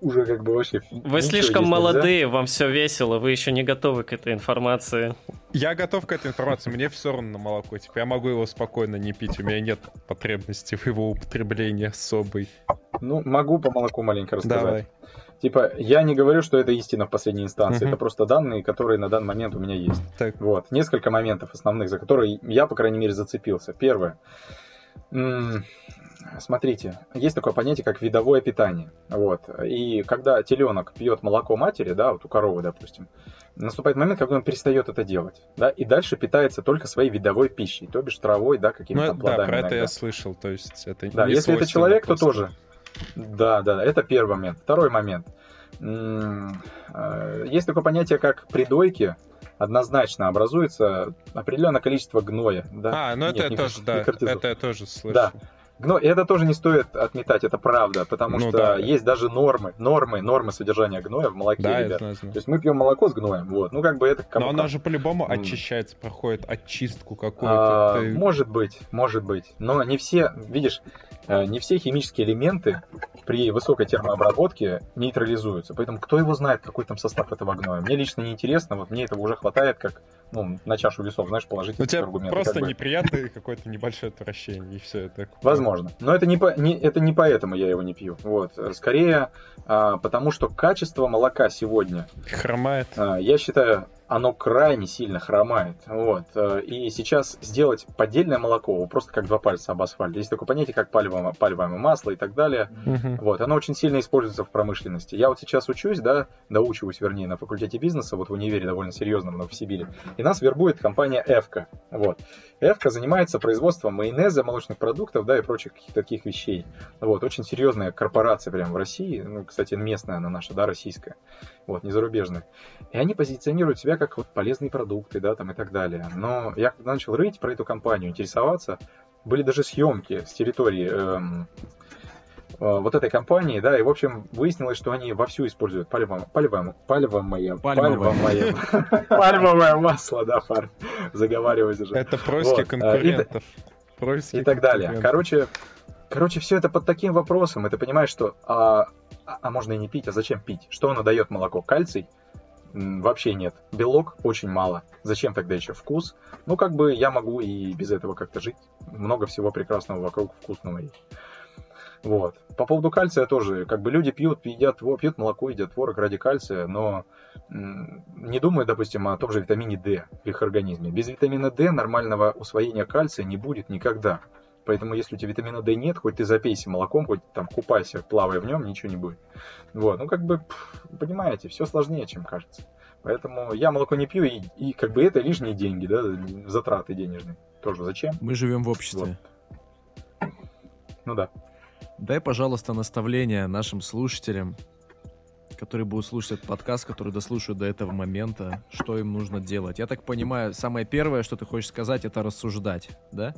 уже как бы вообще... Вы слишком молодые, нельзя. вам все весело, вы еще не готовы к этой информации. Я готов к этой информации, мне все равно на молоко. Типа, я могу его спокойно не пить, у меня нет потребности в его употреблении особой. Ну, могу по молоку маленько рассказать. Давай. Типа, я не говорю, что это истина в последней инстанции, mm-hmm. это просто данные, которые на данный момент у меня есть. Так. Вот, несколько моментов основных, за которые я, по крайней мере, зацепился. Первое. Смотрите, есть такое понятие, как видовое питание. Вот. И когда теленок пьет молоко матери, да, вот у коровы, допустим, наступает момент, когда он перестает это делать, да, и дальше питается только своей видовой пищей, то бишь травой, да, какими-то ну, плодами. Да, про иногда. это я слышал, то есть это Да, если это человек, просто. то тоже. Да, да, это первый момент. Второй момент. Э, есть такое понятие, как придойки. Однозначно образуется определенное количество гноя. Да? А, ну это, Нет, тоже, да, это я тоже слышал. Да. Но это тоже не стоит отметать, это правда, потому ну, что да. есть даже нормы, нормы, нормы содержания гноя в молоке, да, ребят. знаю, знаю. То есть мы пьем молоко с гноем, вот. Ну как бы это. Но оно же по-любому mm. очищается, проходит очистку какую-то. А, Ты... Может быть, может быть, но не все, видишь, не все химические элементы при высокой термообработке нейтрализуются. Поэтому кто его знает, какой там состав этого гноя. Мне лично не интересно, вот мне этого уже хватает, как ну, на чашу весов, знаешь, положить У тебя аргументы. Просто как бы. неприятное какое-то небольшое отвращение, и все это. Возможно. Но это не, по, не, это не поэтому я его не пью. Вот. Скорее, а, потому что качество молока сегодня... Хромает. А, я считаю, оно крайне сильно хромает. Вот. Э, и сейчас сделать поддельное молоко, просто как два пальца об асфальт. Есть такое понятие, как пальмовое, пальмовое масло и так далее. Угу. Вот. Оно очень сильно используется в промышленности. Я вот сейчас учусь, да, доучиваюсь, вернее, на факультете бизнеса, вот в универе довольно серьезном, в Новосибире. И нас вербует компания Эвка. Вот. Эвка занимается производством майонеза, молочных продуктов, да, и прочих каких-то таких вещей. Вот. Очень серьезная корпорация прямо в России. Ну, кстати, местная она наша, да, российская. Вот, не зарубежная. И они позиционируют себя как вот полезные продукты, да, там и так далее. Но я начал рыть про эту компанию, интересоваться, были даже съемки с территории эм, вот этой компании, да, и, в общем, выяснилось, что они вовсю используют пальмовое, пальмовое, пальмовое, пальмовое, пальмовое масло, да, фар, заговариваюсь уже. Это происки конкурентов. И так далее. Короче, короче, все это под таким вопросом, и ты понимаешь, что а, а можно и не пить, а зачем пить? Что оно дает молоко? Кальций? вообще нет. Белок очень мало. Зачем тогда еще вкус? Ну, как бы я могу и без этого как-то жить. Много всего прекрасного вокруг вкусного есть. Вот. По поводу кальция тоже, как бы люди пьют, едят, пьют молоко, едят творог ради кальция, но не думают, допустим, о том же витамине D в их организме. Без витамина D нормального усвоения кальция не будет никогда. Поэтому если у тебя витамина D нет, хоть ты запейся молоком, хоть там купайся, плавай в нем, ничего не будет. Вот, ну как бы, понимаете, все сложнее, чем кажется. Поэтому я молоко не пью, и, и как бы это лишние деньги, да, затраты денежные. Тоже зачем? Мы живем в обществе. Вот. Ну да. Дай, пожалуйста, наставление нашим слушателям, которые будут слушать этот подкаст, которые дослушают до этого момента, что им нужно делать. Я так понимаю, самое первое, что ты хочешь сказать, это рассуждать, да?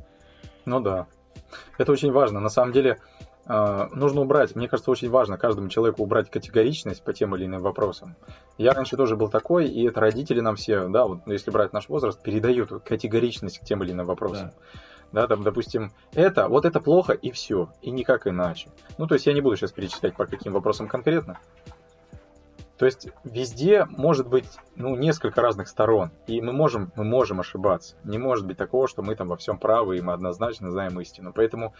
Ну да. Это очень важно. На самом деле, э, нужно убрать, мне кажется, очень важно каждому человеку убрать категоричность по тем или иным вопросам. Я раньше тоже был такой, и это родители нам все, да, вот если брать наш возраст, передают категоричность к тем или иным вопросам. Да. Да, там, допустим, это, вот это плохо, и все, и никак иначе. Ну, то есть я не буду сейчас перечислять по каким вопросам конкретно, то есть везде может быть ну, несколько разных сторон, и мы можем, мы можем ошибаться. Не может быть такого, что мы там во всем правы, и мы однозначно знаем истину. Поэтому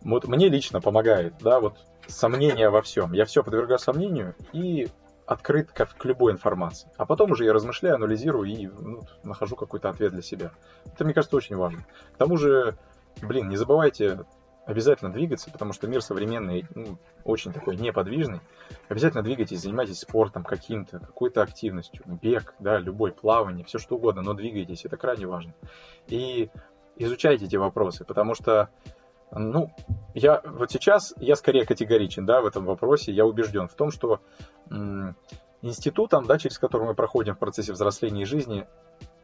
вот мне лично помогает, да, вот сомнения во всем. Я все подвергаю сомнению и открыт к, к любой информации. А потом уже я размышляю, анализирую и ну, нахожу какой-то ответ для себя. Это, мне кажется, очень важно. К тому же, блин, не забывайте обязательно двигаться, потому что мир современный ну, очень такой неподвижный. Обязательно двигайтесь, занимайтесь спортом каким-то, какой-то активностью, бег, да, любой, плавание, все что угодно, но двигайтесь, это крайне важно. И изучайте эти вопросы, потому что, ну, я вот сейчас, я скорее категоричен, да, в этом вопросе, я убежден в том, что м- институтом, да, через который мы проходим в процессе взросления и жизни,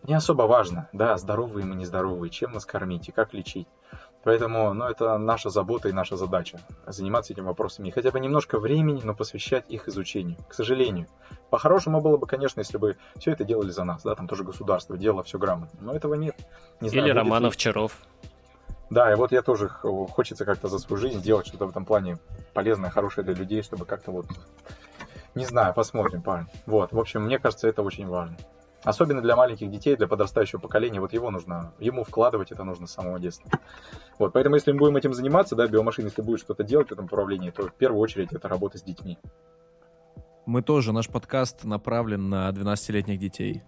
не особо важно, да, здоровые мы, нездоровые, чем нас кормить и как лечить. Поэтому, ну, это наша забота и наша задача заниматься этими вопросами. И хотя бы немножко времени, но посвящать их изучению. К сожалению. По-хорошему было бы, конечно, если бы все это делали за нас, да, там тоже государство делало все грамотно. Но этого нет. Не знаю, Или Романов ли... Да, и вот я тоже хочется как-то за свою жизнь делать что-то в этом плане полезное, хорошее для людей, чтобы как-то вот... Не знаю, посмотрим, парень. Вот, в общем, мне кажется, это очень важно. Особенно для маленьких детей, для подрастающего поколения, вот его нужно, ему вкладывать это нужно с самого детства. Вот, поэтому если мы будем этим заниматься, да, биомашина, если будет что-то делать в этом направлении, то в первую очередь это работа с детьми. Мы тоже, наш подкаст направлен на 12-летних детей.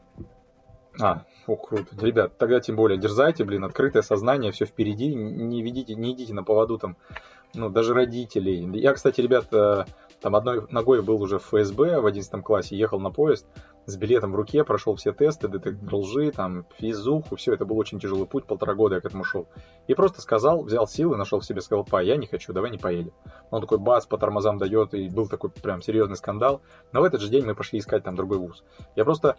А, о, круто. Ребят, тогда тем более дерзайте, блин, открытое сознание, все впереди, не ведите, не идите на поводу там, ну, даже родителей. Я, кстати, ребят, э, там одной ногой был уже в ФСБ в 11 классе, ехал на поезд, с билетом в руке, прошел все тесты, детектор лжи, там, физуху, все, это был очень тяжелый путь, полтора года я к этому шел. И просто сказал, взял силы, нашел в себе, сказал, па, я не хочу, давай не поедем. Он такой бац, по тормозам дает, и был такой прям серьезный скандал. Но в этот же день мы пошли искать там другой вуз. Я просто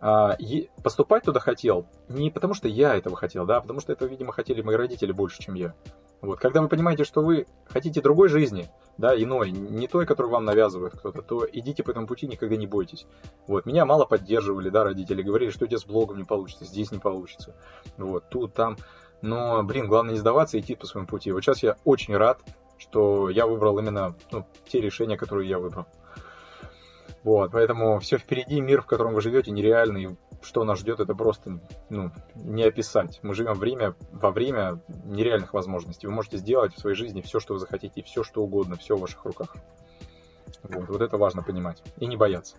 а, е- поступать туда хотел не потому, что я этого хотел, да, а потому что это, видимо, хотели мои родители больше, чем я. Вот, когда вы понимаете, что вы хотите другой жизни, да, иной, не той, которую вам навязывает кто-то, то идите по этому пути, никогда не бойтесь. Вот, меня мало поддерживали, да, родители, говорили, что у тебя с блогом не получится, здесь не получится, вот, тут, там. Но, блин, главное не сдаваться и идти по своему пути. Вот сейчас я очень рад, что я выбрал именно ну, те решения, которые я выбрал. Вот, поэтому все впереди, мир, в котором вы живете, нереальный, что нас ждет, это просто ну, не описать. Мы живем время, во время нереальных возможностей. Вы можете сделать в своей жизни все, что вы захотите, все, что угодно, все в ваших руках. Вот, вот это важно понимать. И не бояться.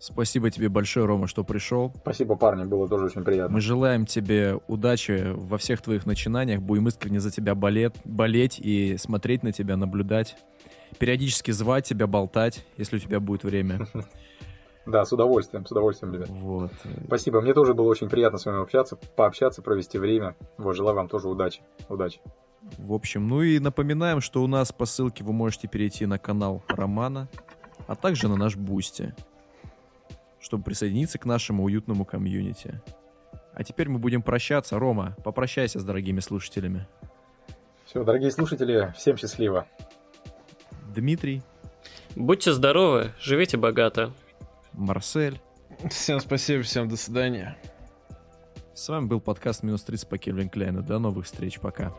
Спасибо тебе большое, Рома, что пришел. Спасибо, парни, было тоже очень приятно. Мы желаем тебе удачи во всех твоих начинаниях. Будем искренне за тебя болеть, болеть и смотреть на тебя, наблюдать. Периодически звать тебя, болтать, если у тебя будет время. Да, с удовольствием, с удовольствием, ребят. Вот. Спасибо, мне тоже было очень приятно с вами общаться, пообщаться, провести время. Вот, желаю вам тоже удачи. Удачи. В общем, ну и напоминаем, что у нас по ссылке вы можете перейти на канал Романа, а также на наш Boosty, чтобы присоединиться к нашему уютному комьюнити. А теперь мы будем прощаться. Рома, попрощайся с дорогими слушателями. Все, дорогие слушатели, всем счастливо. Дмитрий. Будьте здоровы, живите богато. Марсель. Всем спасибо, всем до свидания. С вами был подкаст «Минус 30» по Кельвин Кляйну. До новых встреч, пока.